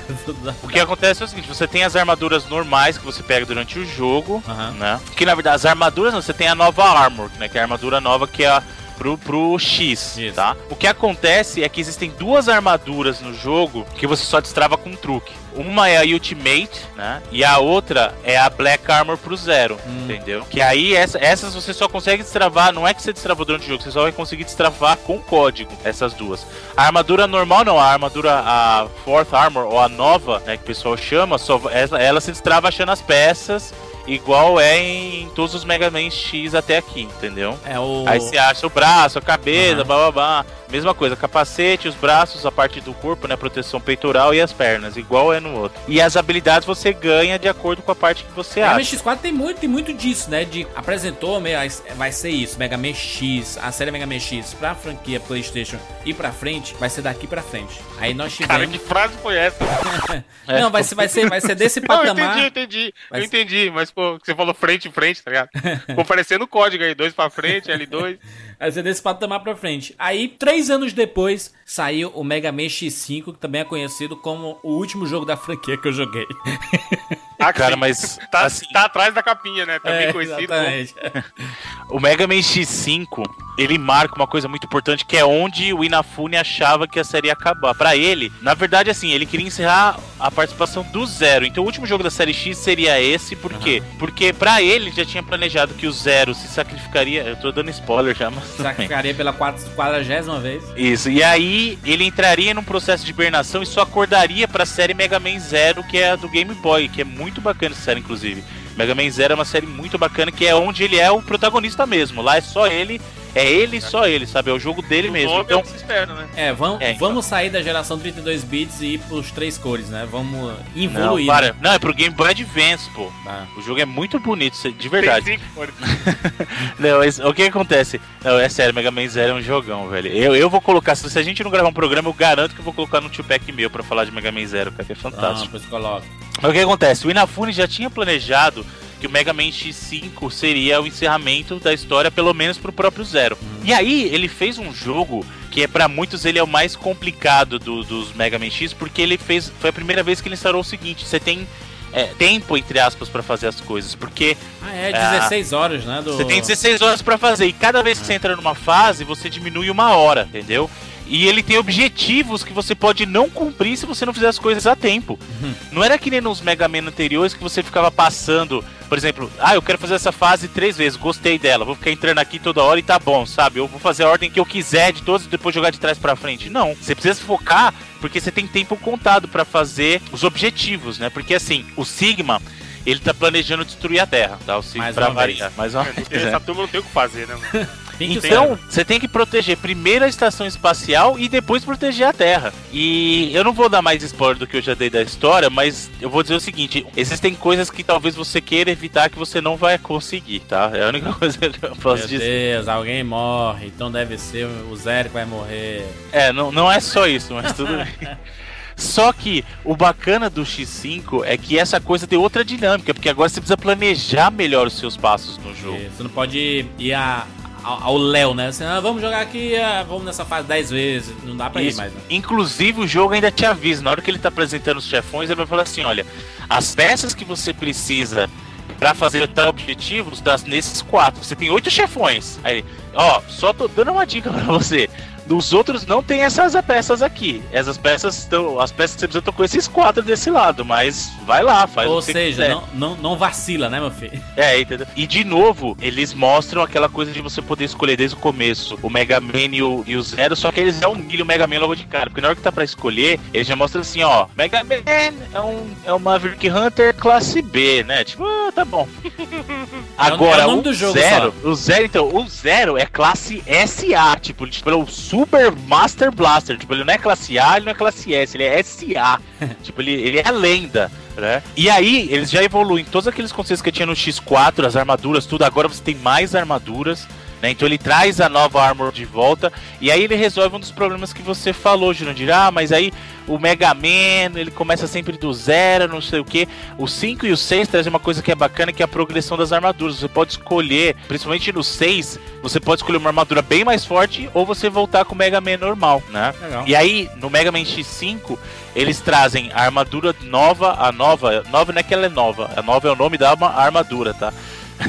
O que acontece é o seguinte, você tem as armaduras normais que você pega durante o jogo, Aham. né? Que na verdade as armaduras, não, você tem a nova armor, né? Que é a armadura nova que é a pro, pro X, Isso. tá? O que acontece é que existem duas armaduras no jogo que você só destrava com um truque. Uma é a Ultimate, né? E a outra é a Black Armor pro Zero, Hum. entendeu? Que aí essa- essas você só consegue destravar, não é que você destravou durante o jogo, você só vai conseguir destravar com código, essas duas. A armadura normal não, a armadura, a Fourth Armor, ou a nova, né, que o pessoal chama, só, ela, ela se destrava achando as peças, igual é em todos os Mega Man X até aqui, entendeu? É o. Aí você acha o braço, a cabeça, Aham. blá blá blá. Mesma coisa, capacete, os braços, a parte do corpo, né? Proteção peitoral e as pernas, igual é no outro. E as habilidades você ganha de acordo com a parte que você Mega Man acha. X4 tem muito, tem muito disso, né? De apresentou, meio, vai ser isso, Mega Man X, a série Mega Man X pra franquia PlayStation e pra frente, vai ser daqui pra frente. Aí nós Cara, tivemos. que frase foi essa? Não, vai ser, vai ser, vai ser desse Não, eu patamar. entendi, eu entendi. Mas- Eu entendi, mas pô, você falou frente em frente, tá ligado? Ficou parecendo o código aí, dois pra frente, L2. Vai ser desse patamar pra frente. Aí, três anos depois, saiu o Mega Man X5, que também é conhecido como o último jogo da franquia que eu joguei. Ah, Cara, sim. mas Tá, assim, tá atrás da capinha, né? Também É, conhecido o Mega Man X5, ele marca uma coisa muito importante que é onde o Inafune achava que a série ia acabar. Pra ele, na verdade, assim, ele queria encerrar a participação do Zero. Então o último jogo da série X seria esse, por quê? Porque pra ele já tinha planejado que o Zero se sacrificaria. Eu tô dando spoiler já, mas. Sacrificaria pela quadragésima vez. Isso, e aí ele entraria num processo de hibernação e só acordaria pra série Mega Man Zero, que é a do Game Boy, que é muito bacana essa série, inclusive. Mega Man Zero é uma série muito bacana, que é onde ele é o protagonista mesmo. Lá é só ele, é ele e só ele, sabe? É o jogo dele o mesmo. é Então, que se espera, né? É, vamos, É, então. vamos sair da geração 32 bits e ir pros três cores, né? Vamos não, evoluir. para. né? Não, é pro Game Boy Advance, pô. Ah. O jogo é muito bonito, de verdade. Tem cinco cores. Não, mas o que acontece? Não, é sério, Mega Man Zero é um jogão, velho. Eu, eu vou colocar, se a gente não gravar um programa, eu garanto que eu vou colocar no Tupac meu pra falar de Mega Man Zero, cara, que é Ah, fantástico. pois coloca. Mas o que acontece? O Inafune já tinha planejado que o Mega Man X5 seria o encerramento da história, pelo menos pro próprio Zero. E aí, ele fez um jogo que é para muitos ele é o mais complicado do- dos Mega Man X, porque ele fez. Foi a primeira vez que ele instaurou o seguinte: você tem é, tempo, entre aspas, pra fazer as coisas. Porque Ah, é 16 horas, né? Do... você tem 16 horas pra fazer. E cada vez que você entra numa fase, você diminui uma hora, entendeu? E ele tem objetivos que você pode não cumprir se você não fizer as coisas a tempo. Não era que nem nos Mega Man anteriores que você ficava passando, por exemplo, ah, eu quero fazer essa fase três vezes, gostei dela, vou ficar entrando aqui toda hora e tá bom, sabe? Eu vou fazer a ordem que eu quiser de todos e depois jogar de trás pra frente. Não, você precisa focar porque você tem tempo contado pra fazer os objetivos, né? Porque assim, o Sigma, ele tá planejando destruir a Terra, tá? O Sigma pra variar. Mais uma Porque vez, né? essa turma não tem o que fazer, né, mano? Tem Então, você tem que proteger primeiro a estação espacial e depois proteger a Terra. E eu não vou dar mais spoiler do que eu já dei da história, mas eu vou dizer o seguinte: existem coisas que talvez você queira evitar que você não vai conseguir, tá? É a única coisa que eu posso Meu dizer. Deus, alguém morre, então deve ser o Zero que vai morrer. É, não, não é só isso, mas tudo bem. Só que o bacana do X5 é que essa coisa tem outra dinâmica, porque agora você precisa planejar melhor os seus passos no jogo. Você não pode ir a- ao Léo, né? Você, ah, vamos jogar aqui, ah, vamos nessa fase 10 vezes. Não dá pra ir Isso. mais, né? Inclusive, o jogo ainda te avisa. Na hora que ele tá apresentando os chefões, ele vai falar assim: olha, as peças que você precisa pra fazer tal objetivo está nesses quatro. Você tem oito chefões. Aí, ó, só tô dando uma dica pra você. Dos outros não tem essas peças aqui. Essas peças estão. As peças que você precisa estão com esses quatro desse lado. Mas vai lá, faz Ou o que seja, quiser. não, não, não vacila, né, meu filho? É, entendeu? E de novo, eles mostram aquela coisa de você poder escolher desde o começo o Mega Man e o, e o Zero, só que eles já humilham o Mega Man logo de cara. Porque na hora que tá pra escolher, eles já mostram assim, ó, Mega Man é um, é um Maverick Hunter classe B, né? Tipo, ah, tá bom. Agora, é o o jogo Zero, o Zero, então, o Zero é classe SA, tipo, tipo, é o Super Master Blaster, tipo, ele não é classe A, ele não é classe S, ele é SA. tipo, ele, ele é a lenda. Né? E aí, eles já evoluem todos aqueles conceitos que tinha no X4, as armaduras, tudo. Agora você tem mais armaduras, né? Então ele traz a nova armor de volta. E aí ele resolve um dos problemas que você falou, Jurandir. Ah, mas aí o Mega Man, ele começa sempre do zero, não sei o que. O 5 e o 6 trazem uma coisa que é bacana, que é a progressão das armaduras. Você pode escolher, principalmente no 6, você pode escolher uma armadura bem mais forte ou você voltar com o Mega Man normal, né? Legal. E aí, no Mega Man X5, eles trazem a armadura nova, a nova, nova não é que ela é nova, a nova é o nome da arma- armadura, tá?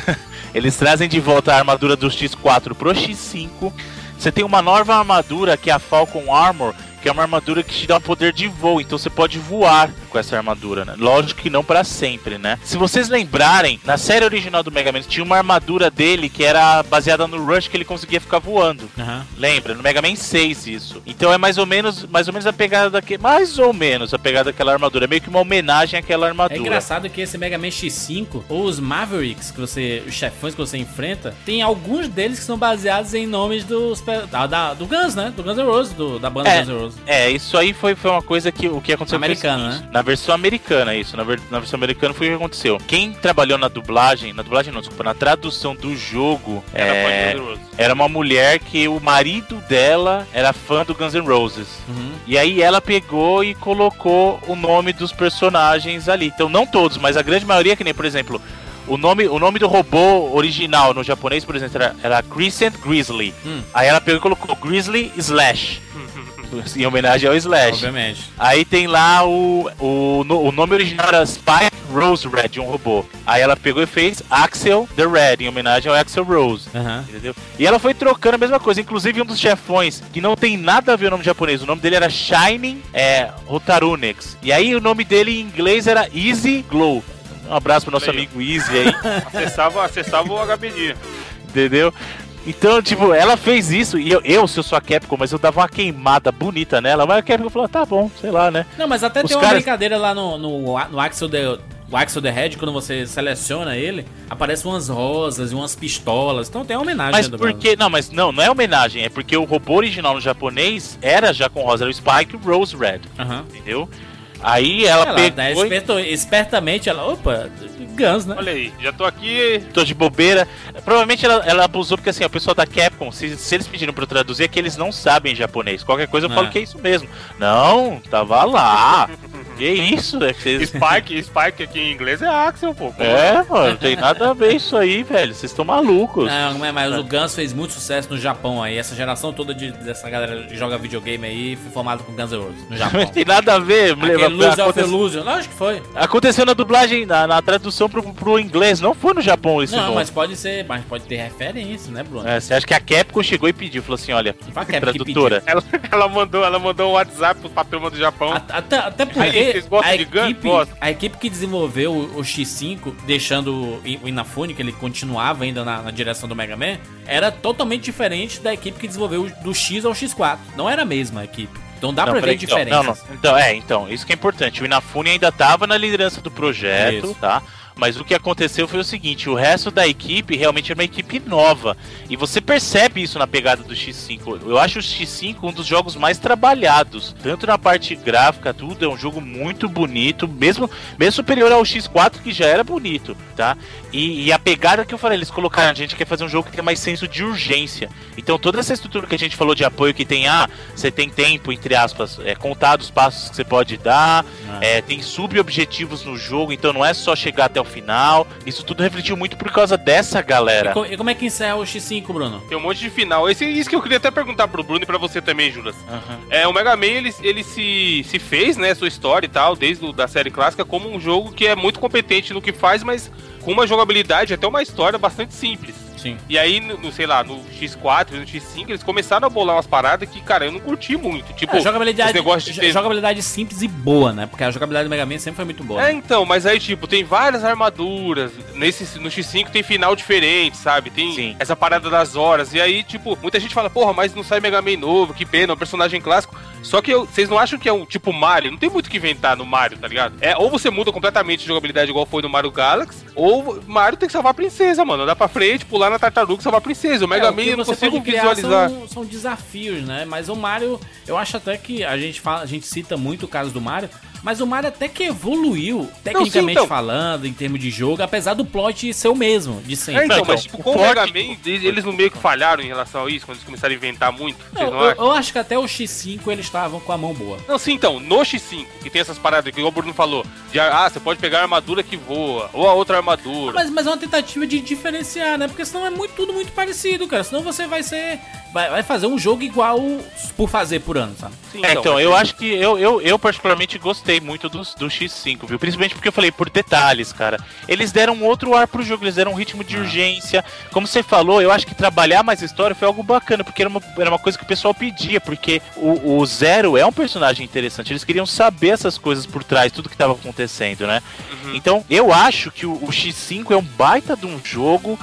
eles trazem de volta a armadura do X4 pro X5. Você tem uma nova armadura que é a Falcon Armor, que é uma armadura que te dá poder de voo, então você pode voar com essa armadura, né? Lógico que não pra sempre, né? Se vocês lembrarem, na série original do Mega Man tinha uma armadura dele que era baseada no Rush que ele conseguia ficar voando. Aham. Lembra? No Mega Man 6 isso. Então é mais ou menos, mais ou menos a pegada daquele, mais ou menos a pegada daquela armadura, é meio que uma homenagem àquela É armadura. engraçado que esse Mega Man X5, ou os Mavericks, que você. os chefões que você enfrenta, tem alguns deles que são baseados em nomes dos. Da, da- do Guns, né? Do Guns N' Roses, do- da banda É. Guns N' Roses. É, isso aí foi, foi uma coisa que o que aconteceu foi o Americana, seguinte, né? Na versão americana, isso. Na, ver- na versão americana foi o que aconteceu. Quem trabalhou na dublagem, na dublagem não, desculpa, na tradução do jogo, Era é, era uma mulher que o marido dela era fã do Guns N' Roses. Uhum. E aí ela pegou e colocou o nome dos personagens ali. Então não todos, mas a grande maioria, que nem, por exemplo, o nome, o nome do robô original no japonês, por exemplo, era, era Crescent Grizzly. Hum. Aí ela pegou e colocou Grizzly Slash. Em homenagem ao Slash. Obviamente. Aí tem lá o, o, o nome original era Spike Rose Red, um robô. Aí ela pegou e fez Axel the Red, em homenagem ao Axel Rose. Aham. Entendeu? E ela foi trocando a mesma coisa. Inclusive, um dos chefões, que não tem nada a ver o nome japonês, o nome dele era Shining é, Hotarunex. E aí o nome dele em inglês era Easy Glow. Um abraço pro nosso amigo Easy aí, Acessava, acessava o HBD. entendeu? Então, tipo, ela fez isso e eu, eu, se eu sou a Capcom, mas eu dava uma queimada bonita nela, mas a Capcom falou, tá bom, sei lá, né? Não, mas até Os tem uma caras- brincadeira lá no, no, no Axel The. O Axel the Red, quando você seleciona ele, aparecem umas rosas e umas pistolas. Então tem uma homenagem Mas do por que. Não, mas não, não é homenagem, é porque o robô original no japonês era já com rosa, era o Spike Rose Red, Aham. entendeu? Aí ela Ela, pegou. né, e- esperto- espertamente, ela. Opa, Guns, né? Olha aí, já tô aqui. tô de bobeira. Provavelmente ela, ela abusou porque assim, o pessoal da Capcom, se, se eles pediram pra eu traduzir, é que eles não sabem japonês. Qualquer coisa eu É. falo que é isso mesmo. Não, tava lá. que isso? É, que vocês- Spike, Spike aqui em inglês é Axel, pô. é, mano, não tem nada a ver isso aí, velho. Vocês estão malucos. Não, mas, mas o Guns fez muito sucesso no Japão aí. Essa geração toda de, dessa galera que joga videogame aí foi formada com Guns N' Roses no Japão. Não tem nada a ver. Aquele Lose of Illusion, lógico que foi. Aconteceu na dublagem, na, na tradução pro, pro inglês, não foi no Japão esse Não, nome. mas pode ser, mas pode ter referência, né, Bruno? É, você acha que a Capcom chegou e pediu? Falou assim: olha, tradutora. Ela, ela mandou, ela mandou um WhatsApp pro patrão do Japão. A- Até, até Aí, gostam a de equipe, Gostam. a equipe que desenvolveu o, o X5, deixando o Inafune, que ele continuava ainda na, na direção do Mega Man, era totalmente diferente da equipe que desenvolveu do X ao X4. Não era a mesma equipe. Então dá Não, pra ver então, diferenças. não, não. Então, é, então, isso que é importante. O Inafune ainda tava na liderança do projeto, Isso. tá? Mas o que aconteceu foi o seguinte: o resto da equipe realmente é uma equipe nova. E você percebe isso na pegada do X5. Eu acho o X5 um dos jogos mais trabalhados. Tanto na parte gráfica, tudo. É um jogo muito bonito, mesmo, mesmo superior ao X4, que já era bonito, tá? E, e a pegada que eu falei, eles colocaram, a gente quer fazer um jogo que tem mais senso de urgência. Então toda essa estrutura que a gente falou de apoio que tem, ah, você tem tempo, entre aspas, é, contar os passos que você pode dar, é, tem sub-objetivos no jogo, então não é só chegar até o final. Isso tudo refletiu muito por causa dessa E, galera. co- e como é que encerra o X5, Bruno? Tem um monte de final. Esse, isso que eu queria até perguntar pro Bruno e pra você também, Juras. Aham. É, o Mega Man, ele, ele se, se fez, né, sua história e tal, desde o, da série clássica, como um jogo que é muito competente no que faz, mas com uma jogabilidade, até uma história bastante simples. Sim. E aí, no, no, sei lá, no X4, no X5, eles começaram a bolar umas paradas que, cara, eu não curti muito. Tipo, É, jogabilidade, de ter- jogabilidade simples e boa, né? Porque a jogabilidade do Mega Man sempre foi muito boa. É, né? então, mas aí, tipo, tem várias armaduras. Nesse, no X5 tem final diferente, sabe? Tem Sim. essa parada das horas. E aí, tipo, muita gente fala, porra, mas não sai Mega Man novo, que pena, é um personagem clássico. Só que vocês não acham que é um tipo Mario? Não tem muito o que inventar no Mario, tá ligado? É, ou você muda completamente de jogabilidade igual foi no Mario Galaxy, ou Mario tem que salvar a princesa, mano. Andar pra frente, pular na tartaruga e salvar a princesa. O Mega É, Man eu não consigo visualizar. São, são desafios, né? Mas o Mario, eu acho até que a gente fala, a gente cita muito o caso do Mario, mas o Mario até que evoluiu, tecnicamente então. falando, em termos de jogo, apesar do plot ser o mesmo, de É, sempre. então, Então, mas tipo, o com o Mega Man, eles eles não meio que falharam em relação a isso, quando eles começaram a inventar muito. Eu, não eu- acham? eu acho que até o X5 eles estavam com a mão boa. Não, sim, então, no X5, que tem essas paradas que o Bruno falou, de ah, você pode pegar a armadura que voa, ou a outra armadura. Mas, mas é uma tentativa de diferenciar, né? Porque senão é muito, tudo muito parecido, cara. Senão você vai ser. Vai, vai fazer um jogo igual por fazer por ano, sabe? Sim, É, então, mas eu tem- acho que eu, eu, eu particularmente gostei muito do, do X5, viu? Principalmente porque eu falei por detalhes, cara. Eles deram um outro ar pro jogo, eles deram um ritmo de urgência. Como você falou, eu acho que trabalhar mais a história foi algo bacana, porque era uma, era uma coisa que o pessoal pedia, porque o, o Zero é um personagem interessante. Eles queriam saber essas coisas por trás, tudo que tava acontecendo, né? Então, eu acho que o, o X5 é um baita de um jogo.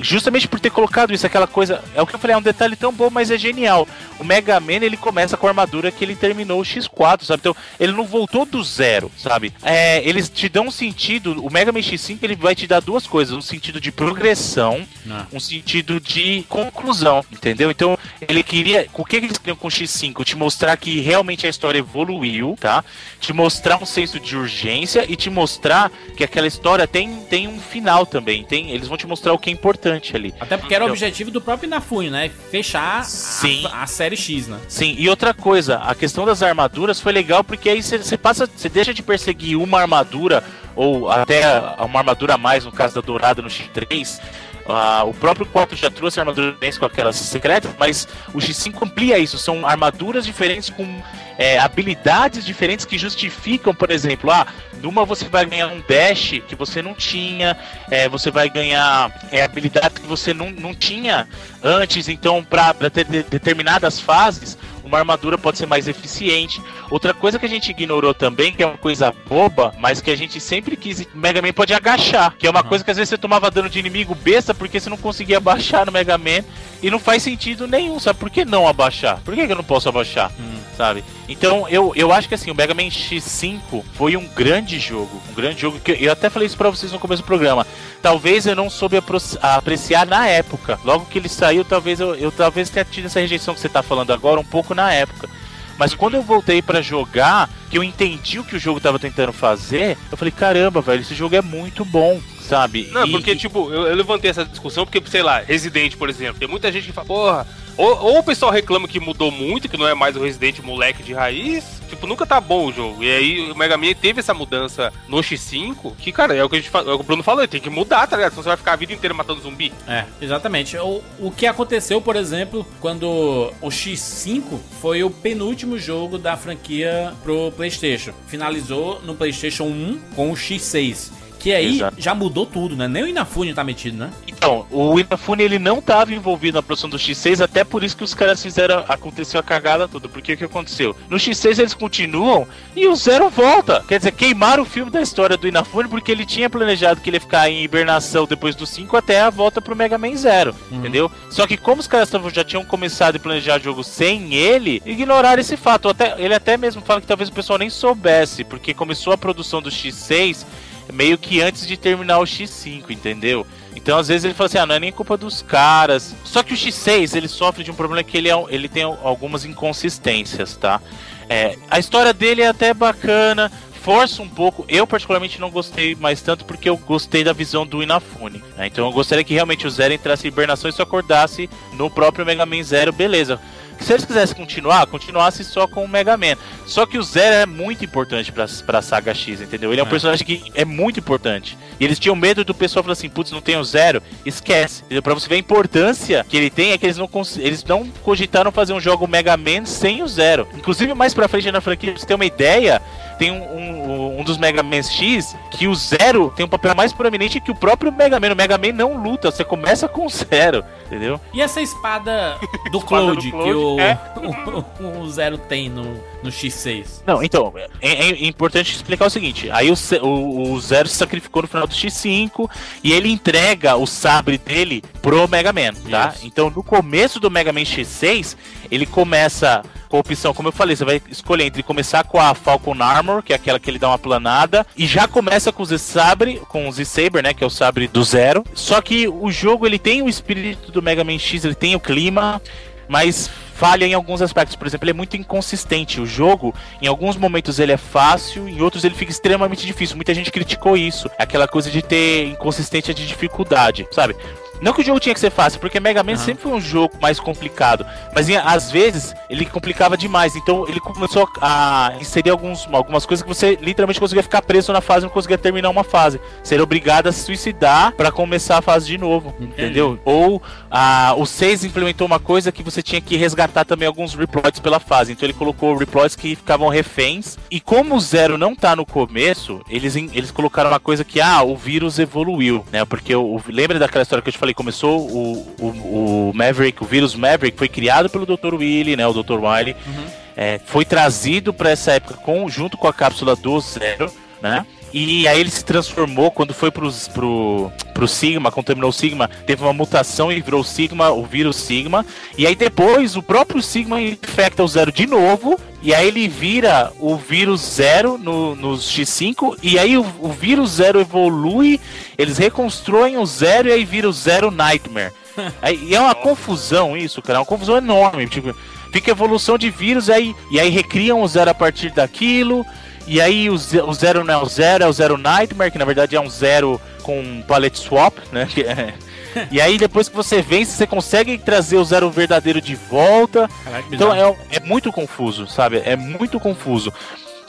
Justamente por ter colocado isso, aquela coisa. É o que eu falei, é um detalhe tão bom, mas é genial. O Mega Man ele começa com a armadura que ele terminou o X4, sabe? Então ele não voltou do zero, sabe? É, eles te dão um sentido. O Mega Man X5 ele vai te dar duas coisas: um sentido de progressão, Ah. um sentido de conclusão, entendeu? Então ele queria. O que que eles queriam com o X5? Te mostrar que realmente a história evoluiu, tá? Te mostrar um senso de urgência e te mostrar que aquela história tem, tem um final também. Tem, eles vão te mostrar o que é importante ali. Até porque era o Eu- objetivo do próprio Inafune, né? Fechar a- Sim. A, série X, né? Sim, e outra coisa, a questão das armaduras foi legal porque aí você passa, você deixa de perseguir uma armadura ou até uma armadura a mais no caso da dourada no X3, Ah, o próprio 4 já trouxe armadura diferente com aquelas secretas, mas o X5 amplia isso. São armaduras diferentes com é, habilidades diferentes que justificam, por exemplo, ah, numa você vai ganhar um dash que você não tinha, é, você vai ganhar é, habilidades que você não, não tinha antes, então para ter de- determinadas fases uma armadura pode ser mais eficiente. Outra coisa que a gente ignorou também, que é uma coisa boba, mas que a gente sempre quis, o Mega Man pode agachar, que é uma coisa que às vezes você tomava dano de inimigo besta porque você não conseguia abaixar no Mega Man e não faz sentido nenhum, sabe? Por que não abaixar? Por que, que eu não posso abaixar? Sabe? Então eu, eu acho que assim, o Mega Man X5 foi um grande jogo. Um grande jogo que eu até falei isso pra vocês no começo do programa. Talvez eu não soube apreciar na época. Logo que ele saiu, talvez eu, eu talvez tenha tido essa rejeição que você tá falando agora um pouco na época. Mas quando eu voltei pra jogar, que eu entendi o que o jogo tava tentando fazer, eu falei, caramba, velho, esse jogo é muito bom, sabe? Não, E- porque, e- tipo, eu, eu levantei essa discussão porque, sei lá, Resident, por exemplo, tem muita gente que fala, porra, ou, ou o pessoal reclama que mudou muito, que não é mais o Resident moleque de raiz, tipo, nunca tá bom o jogo. E aí o Mega Man teve essa mudança no X5, que, cara, é o que, a gente, é o, que o Bruno falou, tem que mudar, tá ligado? Senão você vai ficar a vida inteira matando zumbi. É, exatamente. O, o que aconteceu, por exemplo, quando o X5 foi o penúltimo jogo da franquia pro PlayStation. Finalizou no PlayStation 1 com o X6. Que aí Exato. já mudou tudo, né? Nem o Inafune tá metido, né? Então, o Inafune ele não estava envolvido na produção do X6, até por isso que os caras fizeram. Aconteceu a cagada toda. Porque o que aconteceu? No X6 eles continuam e o Zero volta. Quer dizer, queimaram o filme da história do Inafune porque ele tinha planejado que ele ia ficar em hibernação depois do 5 até a volta pro Mega Man Zero. Entendeu? Só que como os caras já tinham começado a planejar o jogo sem ele, ignoraram esse fato. Até, ele até mesmo fala que talvez o pessoal nem soubesse, porque começou a produção do X6 meio que antes de terminar o X5, entendeu? Então às vezes ele fala assim, ah, não é nem culpa dos caras. Só que o X6 ele sofre de um problema que ele, é, ele tem algumas inconsistências, tá? É, a história dele é até bacana, força um pouco. Eu particularmente não gostei mais tanto porque eu gostei da visão do Inafune. né? Então eu gostaria que realmente o Zero entrasse em hibernação e só acordasse no próprio Mega Man Zero, beleza. Se eles quisessem continuar, continuasse só com o Mega Man. Só que o Zero é muito importante pra, pra saga X, entendeu? Ele é um É. personagem que é muito importante. E eles tinham medo do pessoal falar assim, putz, não tem o Zero, esquece. Entendeu? Pra você ver a importância que ele tem, é que eles não, eles não cogitaram fazer um jogo Mega Man sem o Zero. Inclusive, mais pra frente na franquia, pra você ter uma ideia, tem um, um, um dos Mega Man X que o Zero tem um papel mais proeminente que o próprio Mega Man. O Mega Man não luta, você começa com o Zero, entendeu? E essa espada do Cloud que Cloud, o, é. o, o Zero tem no, no X6? Não, então, é, é importante explicar o seguinte: aí o, o, o Zero se sacrificou no final do X5 e ele entrega o sabre dele pro Mega Man, tá? Isso. Então, no começo do Mega Man X6, ele começa com a opção, como eu falei, você vai escolher entre começar com a Falcon Armor, que é aquela que ele dá uma planada, e já começa com o Z-Sabre, com o Z-Saber, né, que é o sabre do Zero. Só que o jogo, ele tem o espírito do Mega Man X, ele tem o clima, mas falha em alguns aspectos. Por exemplo, ele é muito inconsistente. O jogo, em alguns momentos ele é fácil, em outros ele fica extremamente difícil. Muita gente criticou isso. Aquela coisa de ter inconsistência de dificuldade, sabe? Não que o jogo tinha que ser fácil, porque Mega Man Aham. sempre foi um jogo mais complicado. Mas às vezes ele complicava demais. Então ele começou a inserir alguns, algumas coisas que você literalmente conseguia ficar preso na fase e não conseguia terminar uma fase. Ser obrigado a se suicidar pra começar a fase de novo. Entendeu? Ou ah, o 6 implementou uma coisa que você tinha que resgatar também alguns reploids pela fase. Então ele colocou reploids que ficavam reféns. E como o Zero não tá no começo, eles, eles colocaram uma coisa que, ah, o vírus evoluiu, né? Porque o, o- lembra daquela história que eu te falei? Começou o, o, o Maverick, o vírus Maverick foi criado pelo Dr. Willy, né? O Dr. Wily. É, foi trazido pra essa época com, junto com a cápsula do Zero, né? E aí ele se transformou quando foi pros, pro, pro Sigma, quando terminou o Sigma, teve uma mutação e virou o Sigma, o vírus Sigma. E aí depois o próprio Sigma infecta o Zero de novo. E aí ele vira o vírus Zero no, no X5. E aí o, o vírus Zero evolui, eles reconstroem o Zero e aí vira o Zero Nightmare. Aí, e é uma confusão isso, cara. É uma confusão enorme. Tipo, fica evolução de vírus aí, e aí recriam o Zero a partir daquilo. E aí o, o Zero não é o Zero, é o Zero Nightmare, que na verdade é um Zero com palette swap, né? É- E aí depois que você vence, você consegue trazer o Zero verdadeiro de volta. Caraca, Então é, é muito confuso, sabe? É muito confuso.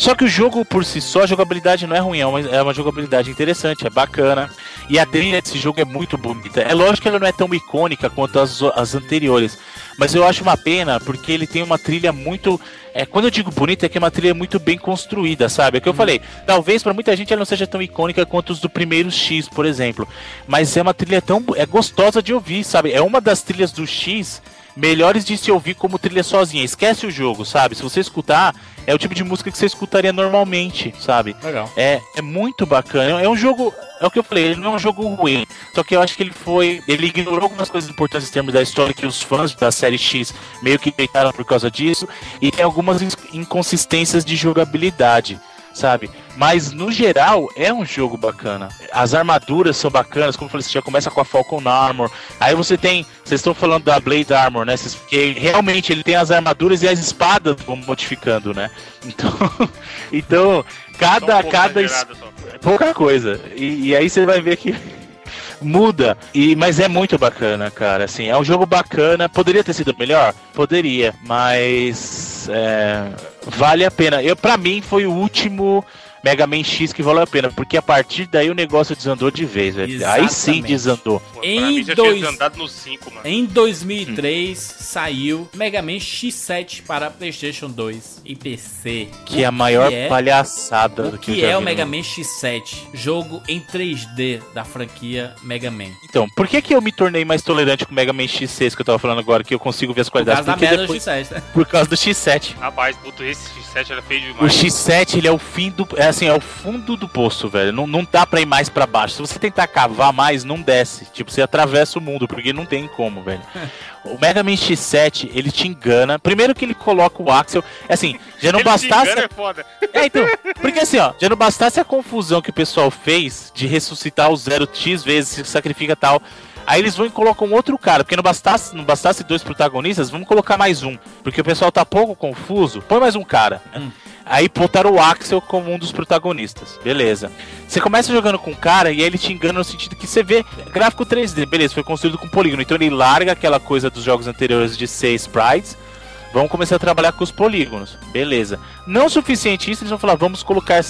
Só que o jogo por si só, a jogabilidade não é ruim, é uma, é uma jogabilidade interessante, é bacana. E a trilha desse jogo é muito bonita. É lógico que ela não é tão icônica quanto as, as anteriores. Mas eu acho uma pena porque ele tem uma trilha muito. É, quando eu digo bonita, é que é uma trilha muito bem construída, sabe? É o que eu falei. Talvez para muita gente ela não seja tão icônica quanto os do primeiro X, por exemplo. Mas é uma trilha tão. É gostosa de ouvir, sabe? É uma das trilhas do X melhores de se ouvir como trilha sozinha. Esquece o jogo, sabe? Se você escutar, é o tipo de música que você escutaria normalmente, sabe? Legal. É, é muito bacana. É um jogo. É o que eu falei, ele não é um jogo ruim. Só que eu acho que ele foi. Ele ignorou algumas coisas importantes em termos da história que os fãs da série X meio que deitaram por causa disso. E tem algumas inconsistências de jogabilidade. Sabe? Mas no geral é um jogo bacana. As armaduras são bacanas, como eu falei, você já começa com a Falcon Armor. Aí você tem. Vocês estão falando da Blade Armor, né? Que realmente ele tem as armaduras e as espadas vão modificando, né? Então. então, cada. Um cada exagerado só. pouca coisa. E, e aí você vai ver que muda. E, mas é muito bacana, cara. Assim, é um jogo bacana. Poderia ter sido melhor? Poderia, mas é, vale a pena. Eu, para mim, foi o último Mega Man X que valeu a pena, porque a partir daí o negócio desandou de vez, velho. Aí sim desandou. Pô, Em mim já dois- tinha andado no 5, mano. Em 2003 saiu Mega Man X7 para PlayStation 2 e PC. Que é a O maior é- palhaçada O do que eu já é o Mega Man X7? Jogo em 3D da franquia Mega Man. Então, por que, que eu me tornei mais tolerante com o Mega Man X6 que eu tava falando agora, que eu consigo ver as Por qualidades? causa da Porque merda do depois- X7, né? por causa do X7. Rapaz, puto, esse X7 era feio O demais. X7, ele é o fim do. É assim, é o fundo do poço, velho. Não, não dá pra ir mais pra baixo. Se você tentar cavar mais, não desce. Tipo, você atravessa o mundo, porque não tem como, velho. O Mega Man X7, ele te engana. Primeiro que ele coloca o Axel. é Assim, já não Ele te bastasse. engana, é foda. É, então, porque assim, ó, já não bastasse a confusão que o pessoal fez de ressuscitar o Zero X vezes, se sacrifica tal. Aí eles vão e colocam outro cara, porque não bastasse, não bastasse dois protagonistas, vamos colocar mais um. Porque o pessoal tá pouco confuso, põe mais um cara. né? Aí botaram o Axel como um dos protagonistas. Beleza. Você começa jogando com um cara e aí ele te engana no sentido que você vê gráfico 3D, beleza, foi construído com polígono. Então ele larga aquela coisa dos jogos anteriores de ser sprites. Vamos começar a trabalhar com os polígonos. Beleza. Não o suficiente isso, eles vão falar, vamos colocar.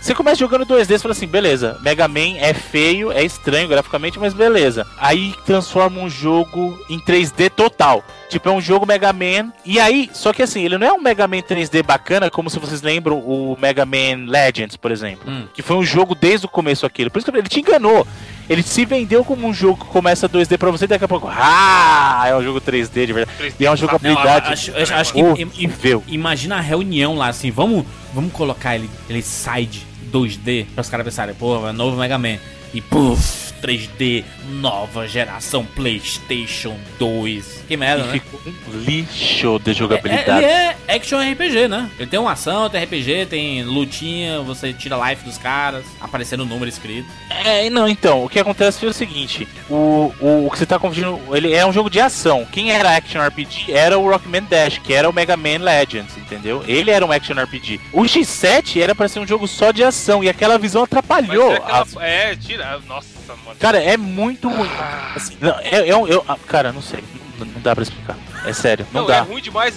Você começa jogando 2D, você fala assim, beleza, Mega Man é feio, é estranho graficamente, mas beleza. Aí transforma um jogo em 3D total. Tipo, é um jogo Mega Man. E aí, só que assim, ele não é um Mega Man 3D bacana, como se vocês lembram o Mega Man Legends, por exemplo. Hum. Que foi um jogo desde o começo aquilo. Por isso que ele te enganou. Ele se vendeu como um jogo que começa 2D pra você e daqui a pouco. Ah, é um jogo 3D de verdade. 3D E é uma Não, jogabilidade acho, acho- acho que horrível. imagina a reunião lá assim, vamos, vamos colocar ele, ele side 2D para os caras pensarem, pô, é novo Mega Man. E puf, 3D, nova geração PlayStation 2. Que merda, E né? ficou um lixo de É, jogabilidade. ele é action RPG, né? Ele tem uma ação, tem RPG, tem lutinha, você tira life dos caras, aparecendo o número escrito. É, não, então, o que acontece foi o seguinte: o, o, o que você tá confundindo, ele é um jogo de ação. Quem era Action RPG era o Rockman Dash, que era o Mega Man Legends, entendeu? Ele era um Action RPG. O X7 era pra ser um jogo só de ação, e aquela visão atrapalhou. é, aquela- a- é, tira. Nossa, mano. Cara, é muito ruim. Assim, não, é, é, um- eu- ah, cara, não sei. Não, não dá pra explicar. É sério, não, Não, é dá. ruim demais.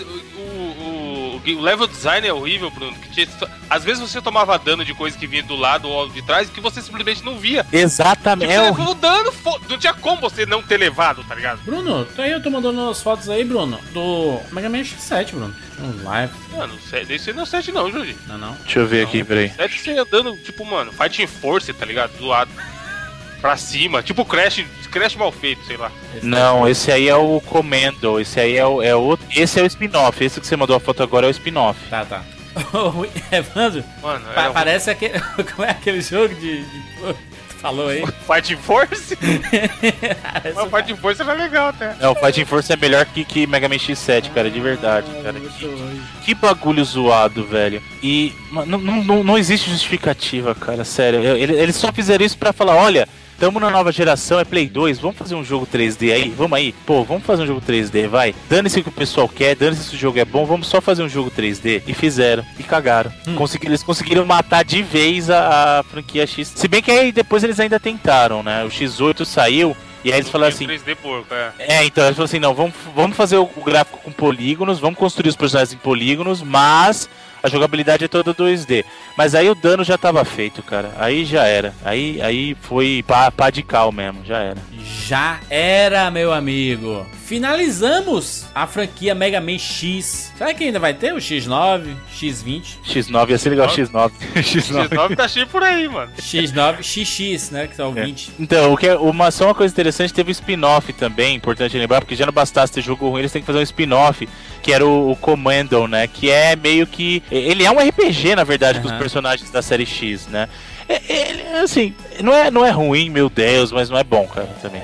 O, level design é horrível, Bruno. que tinha- às vezes você tomava dano de coisa que vinha do lado ou de trás que você simplesmente não via. Exatamente. Tipo, você levou dano, não tinha como você não ter levado, tá ligado? Bruno, tá aí, eu tô mandando as fotos aí, Bruno, do Mega Man X7, Bruno. Um live, Mano, sé- esse não é 7 não, Júlio. não, não. Deixa eu ver aqui, peraí. 7 você andando, tipo, mano, Fighting Force, tá ligado? Do lado. Pra cima. Tipo Crash, Crash mal feito, sei lá. Esse Não, esse aí é o Commando, esse aí é o, é outro. Esse é o spin-off, esse que você mandou a foto agora é o spin-off. Tá, tá. Ô, Evandro, Mano, pa- é um- parece aquele. Como é aquele jogo de. de- falou aí? Fighting Force? Mas o Fighting Force era legal até. Não, o Fighting Force é melhor que, que Mega Man X7, cara, de verdade, cara. Que, que bagulho zoado, velho. E mano, não, não, não existe justificativa, cara, sério. Eles só fizeram isso pra falar, olha, tamo na nova geração, é Play 2, vamos fazer um jogo 3D aí, vamos aí. Pô, vamos fazer um jogo 3D, vai. Dane-se o que o pessoal quer, dane-se se o jogo é bom, vamos só fazer um jogo 3D. E fizeram, e cagaram. Consegui- eles conseguiram matar de vez a, a franquia X. Se bem que aí depois eles ainda tentaram, né? O X8 saiu, e aí eles falaram assim, 3D porco, é. é, então ele falou assim, não, vamos, vamos fazer o, o gráfico com polígonos, vamos construir os personagens em polígonos, mas a jogabilidade é toda 2D. Mas aí o dano já tava feito, cara. Aí já era. Aí, aí foi pá, pá de cal mesmo, já era. Já era, meu amigo. Finalizamos a franquia Mega Man X. Será que ainda vai ter o X9, X20, X9 ia ser legal, X9. X9. X9 tá cheio por aí, mano. X9, XX, né? Que são É. 20. Então, o que é, uma, só uma coisa interessante, teve um spin-off também, importante lembrar, porque já não bastasse ter jogo ruim, eles têm que fazer um spin-off, que era o, o Commando, né? Que é meio que. Ele é um RPG, na verdade, com os personagens da série X, né? É- Ele, assim, não é, não é ruim, meu Deus, mas não é bom, cara, também.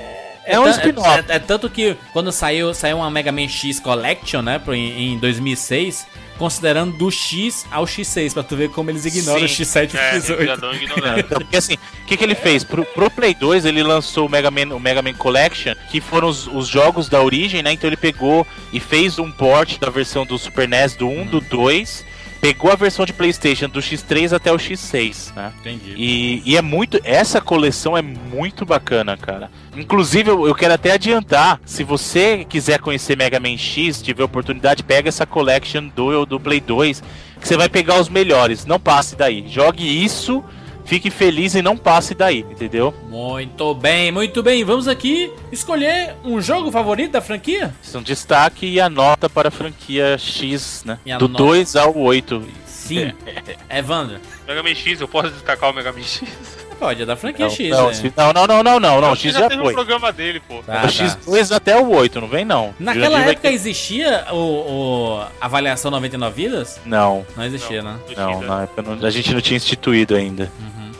É um spin-off. É, é tanto que quando saiu, saiu uma Mega Man X Collection, né? pro- Em, em 2006, considerando do X ao X6, pra tu ver como eles ignoram o Sim. X7 e o É, já X8. dão ignorando. Então, porque assim, o que, que ele fez? Pro, pro Play 2, ele lançou o Mega Man, o Mega Man Collection, que foram os, os jogos da origem, né? Então ele pegou e fez um port da versão do Super NES do 1, do 2, pegou a versão de PlayStation do X3 até o X6, né? Entendi. E, e é muito. Essa coleção é muito bacana, cara. Inclusive, eu, eu quero até adiantar. Se você quiser conhecer Mega Man X, tiver oportunidade, pega essa collection do, do Play 2. Que você vai pegar os melhores. Não passe daí. Jogue isso, fique feliz e não passe daí, entendeu? Muito bem, muito bem. Vamos aqui escolher um jogo favorito da franquia? Isso é um destaque e a nota para a franquia X, né? E a Do nota? 2 ao 8. Sim. Evandro. Mega Man X, eu posso destacar o Mega Man X? Pode, é da franquia Não, X. não, né? não, não, não, não, não, não. O O X já já teve foi. um programa dele, pô. Tá, O tá. X2 até o 8, não vem não. Naquela época ter- existia o, o avaliação 99 vidas? Não, Não existia, né? não, na época não- a gente não tinha instituído ainda.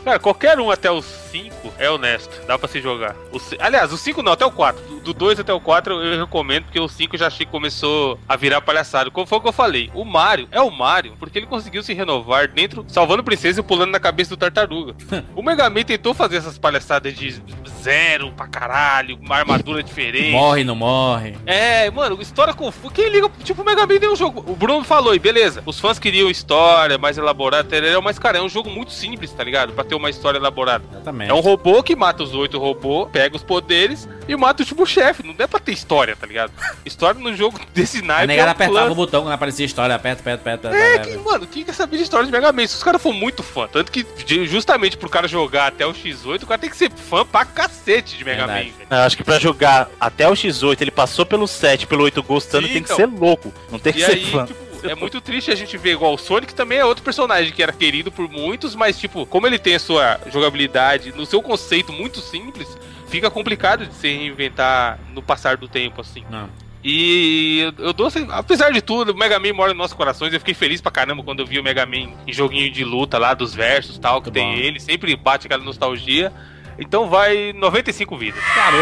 Cara, qualquer um até os 5 é honesto. Dá pra se jogar. O Aliás, o 5 não, até o 4. Do 2 até o 4 eu recomendo, porque o 5 eu já achei que começou a virar palhaçada. Como foi o que eu falei? O Mario é o Mario, porque ele conseguiu se renovar dentro, salvando a princesa e pulando na cabeça do tartaruga. o Mega Man tentou fazer essas palhaçadas de zero pra caralho, uma armadura diferente. Morre, não morre. É, mano, história confusa. Quem liga, tipo, o Mega Man tem um jogo. O Bruno falou, e beleza, os fãs queriam história mais elaborada, mas, cara, é um jogo muito simples, tá ligado? Pra ter uma história elaborada. Exatamente. É um robô que mata os oito robôs, pega os poderes e mata o tipo chefe. Não dá pra ter história, tá ligado? História num jogo desse A naipe. negada é um apertava plus. o botão quando aparecia a história, aperta, aperta, aperta, É, que, mano, quem quer saber de história de Mega Man? Se os caras for muito fã, tanto que justamente pro cara jogar até o X8, o cara tem que ser fã pra cacete de Mega Verdade. Man, velho. Eu acho que pra jogar até o X8, ele passou pelo 7, pelo 8 gostando, Sim, tem que então. ser louco. Não tem que E ser aí, fã. tipo, é muito triste a gente ver igual o Sonic também é outro personagem que era querido por muitos, mas tipo, como ele tem a sua jogabilidade no seu conceito muito simples, fica complicado de se reinventar no passar do tempo, assim. Não. E eu- dou, assim, apesar de tudo, o Mega Man mora nos nossos corações. Eu fiquei feliz pra caramba quando eu vi o Mega Man em joguinho de luta lá, dos versos e tal, que Muito tem bom. ele, sempre bate aquela nostalgia. Então vai 95 vidas. Garoto!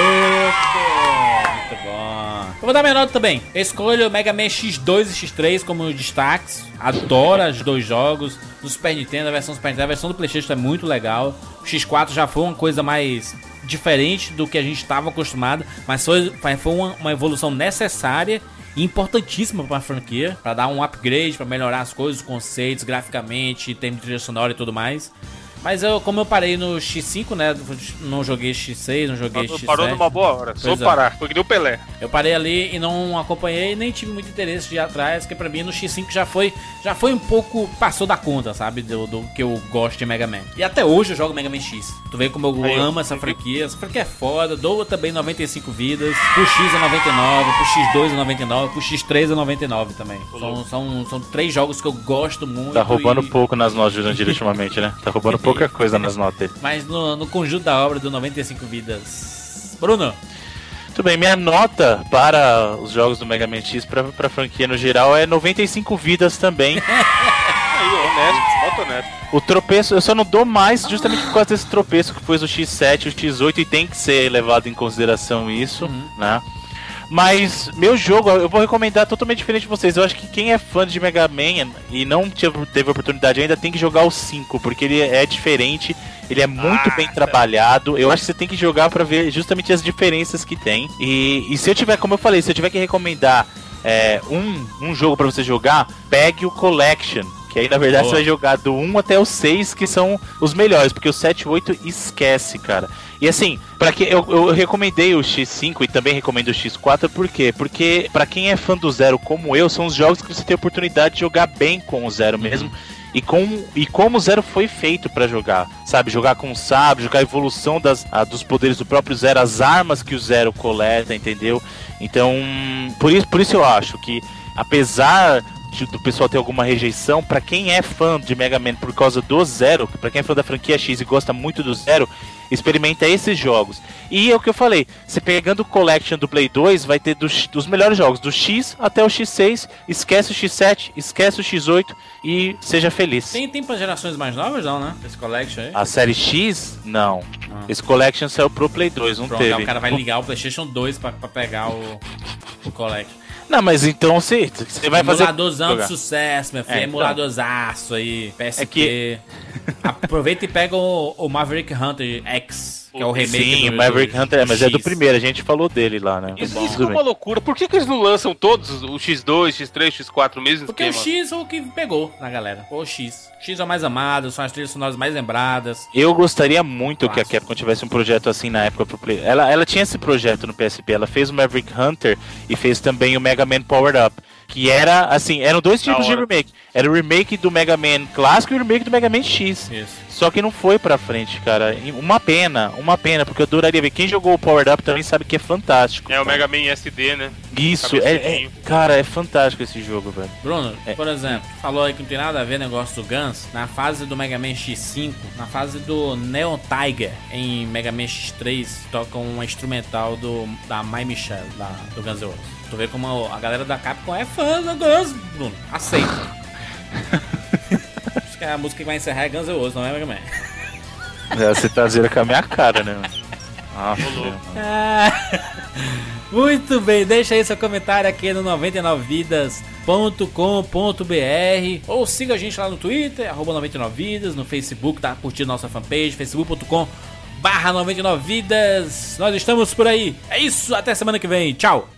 Muito bom. Eu vou dar minha nota também. Eu escolho Mega Man X2 e X3 como destaques. Adoro os dois jogos. Do Super Nintendo, a versão Super Nintendo, a versão do Playstation é muito legal. O X4 já foi uma coisa mais diferente do que a gente estava acostumado, mas foi, foi uma, uma evolução necessária e importantíssima para a franquia, para dar um upgrade, para melhorar as coisas, os conceitos, graficamente, em termos de trilha sonora e tudo mais. Mas eu, como eu parei no X5, né? Não joguei X6, não joguei X7. Parou numa boa hora, só é. parar. Foi que deu Pelé. Eu parei ali e não acompanhei, nem tive muito interesse de ir atrás, porque pra mim no X5 já foi, já foi um pouco, passou da conta, sabe, do, do que eu gosto de Mega Man. E até hoje eu jogo Mega Man X. Tu vê como eu Aí, amo essa franquia, essa franquia é foda, dou também 95 vidas, pro X é 99, pro X2 é 99, pro X3 é 99 também. São, são, são três jogos que eu gosto muito. Tá roubando e- pouco nas notas de ultimamente, né? Tá roubando pouca coisa nas notas dele. Mas no, no conjunto da obra do 95 vidas. Bruno, Tudo bem, minha nota para os jogos do Mega Man X pra, pra franquia no geral é 95 vidas também. Honesto, honesto. O tropeço, eu só não dou mais justamente por causa desse tropeço que foi o X7 e o X8 e tem que ser levado em consideração isso, né? Mas meu jogo, eu vou recomendar totalmente diferente de vocês. Eu acho que quem é fã de Mega Man e não teve, oportunidade ainda tem que jogar o 5, porque ele é diferente, ele é muito bem trabalhado. Eu acho que você tem que jogar pra ver justamente as diferenças que tem. E, e se eu tiver, como eu falei, se eu tiver que recomendar é, um, um jogo pra você jogar, pegue o Collection. Que aí, na verdade, Boa. você vai jogar do 1 até o 6, que são os melhores, porque o 7 e 8 esquece, cara. E assim, para que eu, eu recomendei o X5 e também recomendo o X4, por quê? Porque pra quem é fã do Zero como eu, são os jogos que você tem a oportunidade de jogar bem com o Zero mesmo. E, com, e como o Zero foi feito pra jogar, sabe? Jogar com o sabre, jogar a evolução das, a- dos poderes do próprio Zero, as armas que o Zero coleta, entendeu? Então, por isso, por isso eu acho que, apesar do pessoal ter alguma rejeição, pra quem é fã de Mega Man por causa do Zero, pra quem é fã da franquia X e gosta muito do Zero, experimenta esses jogos. E é o que eu falei, você pegando o Collection do Play 2, vai ter dos, dos melhores jogos, do X até o X6, esquece o X7, esquece o X8 e seja feliz. Tem, tem pra gerações mais novas, não, né? Esse collection aí. A série X, não. Ah. Esse Collection saiu pro Play 2, não Pronto, aí teve. o cara vai ligar o PlayStation 2 pra, pra pegar o, o collection. Não, mas então você, você vai fazer. Emuladorzão de sucesso, meu filho. É, então. Emuladorzaço aí. PSP. É que- Aproveita e pega o, o Maverick Hunter X, que é o remake Sim, do Maverick do Hunter, é, mas é do X. primeiro, a gente falou dele lá, né? Isso, isso é uma loucura. Por que, que eles não lançam todos, o X2, X3, X4, mesmo Porque o esquema? X é o que pegou na galera. O X. X é o mais amado, são as trilhas sonoras mais lembradas. Eu gostaria muito que a. Capcom tivesse um projeto assim na época pro Play. Ela, ela tinha esse projeto no PSP, ela fez o Maverick Hunter e fez também o Mega Man Powered Up. Que era, assim, eram dois tipos de remake. Era o remake do Mega Man clássico e o remake do Mega Man X. Isso. Só que não foi pra frente, cara. Uma pena, uma pena, porque eu adoraria ver. Quem jogou o Powered Up também sabe que é fantástico. É o cara. Mega Man SD, né? Isso, é, é- cara, é fantástico esse jogo, velho. Bruno, É. por exemplo, falou aí que não tem nada a ver negócio do Guns. Na fase do Mega Man X5, na fase do Neon Tiger em Mega Man X3, toca uma instrumental do, da My Michelle, da, do Guns N' Roses. Tu vê como a galera da Capcom é fã do Guns, Bruno. Aceita. Acho que a música que vai encerrar é Guns N' Roses, não é Mega Man. É, Você tá zero com a minha cara, né? Ah. Ah, Muito bem, deixa aí seu comentário aqui no 99vidas.com.br ou siga a gente lá no Twitter, arroba 99vidas, no Facebook, tá curtindo nossa fanpage, facebook.com barra 99vidas. Nós estamos por aí. É isso, até semana que vem. Tchau.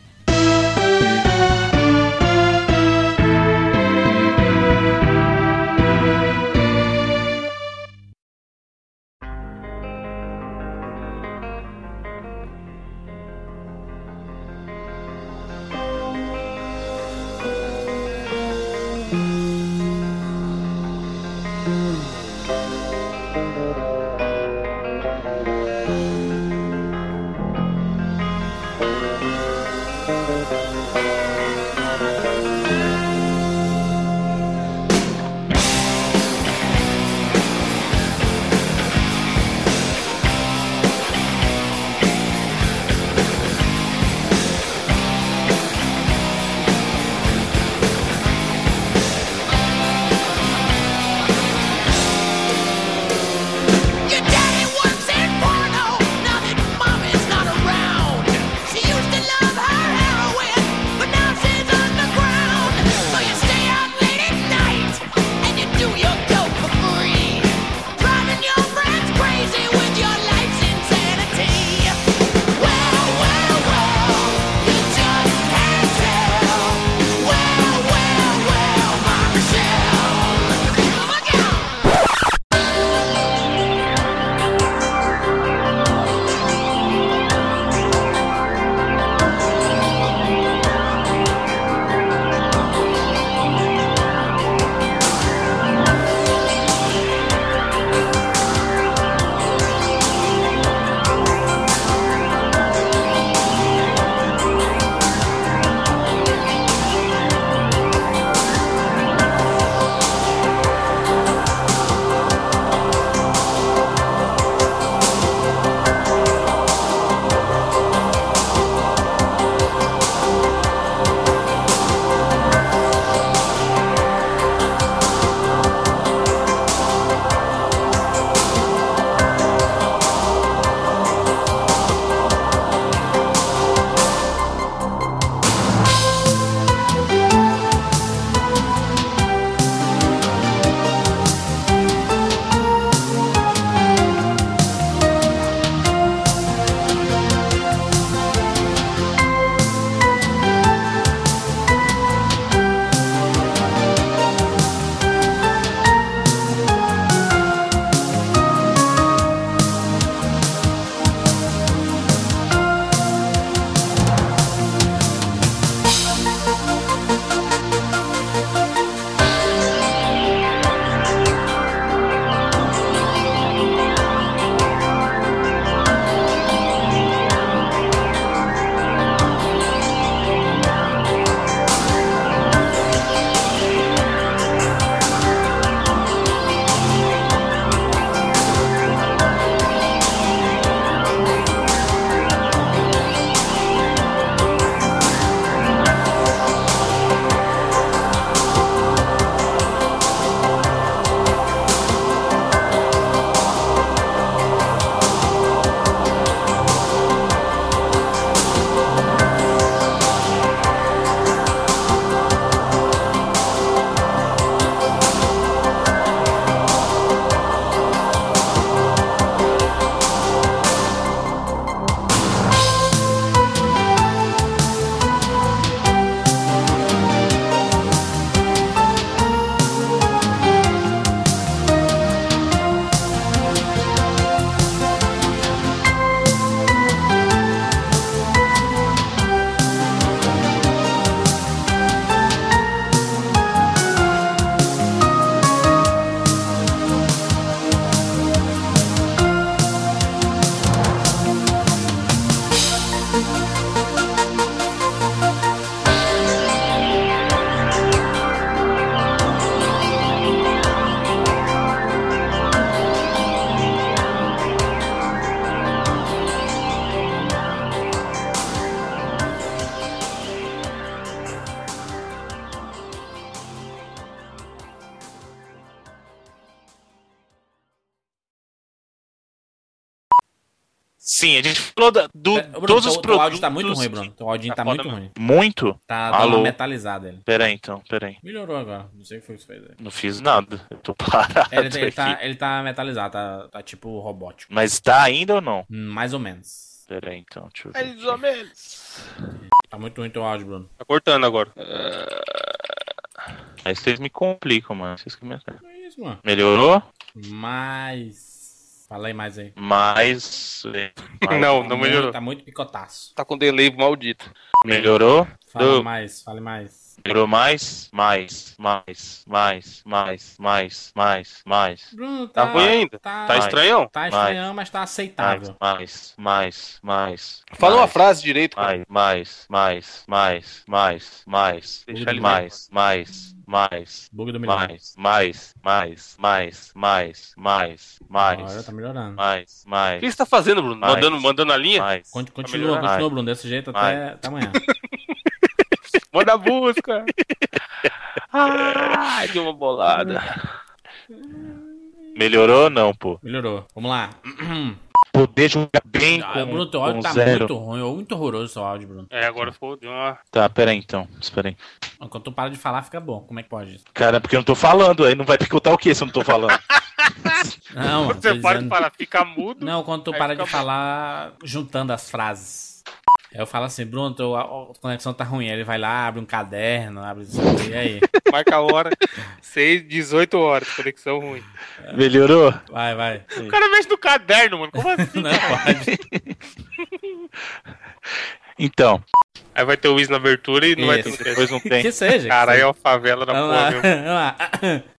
Sim, a gente falou da- do, É, Bruno, todos teu, os produtos. áudio tá muito ruim, Bruno. Teu áudio Tá tá, muito ruim. Muito? Tá dando Alô? uma metalizada ele. Pera aí, então, pera aí. Melhorou agora. Não sei o que foi que você fez aí. Não fiz nada. Eu tô parado Ele, ele tá, ele tá metalizado, tá, tá tipo robótico. Mas tá ainda ou não? Hum, Mais ou menos. Pera aí, então, deixa eu ver. Mais ou menos. Tá muito ruim teu áudio, Bruno. Tá cortando agora. Aí vocês me complicam, mano. Vocês que me... É isso, mano. Melhorou? Mas. Fala aí mais aí. Mas... mais- Não, não melhorou. Tá muito picotaço. Tá com delay maldito. Melhorou? Fala Do- mais, fale mais. Melhorou mais? Mais, mais, mais, mais, mais, mais, mais. Bruno, Tá tá. ruim ainda. Tá, Tá estranhão? tá estranhão, mas tá Mais, aceitável. mais, mais, mais. Fala uma mais, frase direito, cara. Mais, mais, mais, mais, mais, Deixa ele mais, mais, mais, Bug do milhão. mais, mais, mais, mais, mais, mais, Agora mais, tá melhorando. mais, O mais, que você tá fazendo, Bruno? Mais. Mandando, mandando a linha? mais. Con- Continua, continua. Bruno, desse jeito até amanhã. Manda a música. Ai, que uma bolada. Melhorou ou não, pô? Melhorou. Vamos lá. Poder jogar bem Ah, com, Bruno, teu áudio tá zero. muito ruim, ou muito horroroso seu áudio, Bruno. É, agora ficou de uma... Tá, pera aí então, espera aí. Quando tu para de falar, fica bom. Como é que pode isso? Cara, porque eu não tô falando, aí não vai picotar o que se eu não tô falando? Não, você para de dizendo- falar, fica mudo. Não, quando tu para de bom. falar juntando as frases. Aí eu falo assim, Bruno, tua a conexão tá ruim. Aí ele vai lá, abre um caderno, abre isso aqui, e aí? Marca a hora. 6, 18 horas. Conexão ruim. Melhorou? Vai, vai. O cara mexe no caderno, mano. Como assim? Não pode. Então, Aí vai ter o Wiz na abertura e não vai ter Isso. depois não tem. Que seja. Cara, aí que é uma favela da porra, lá.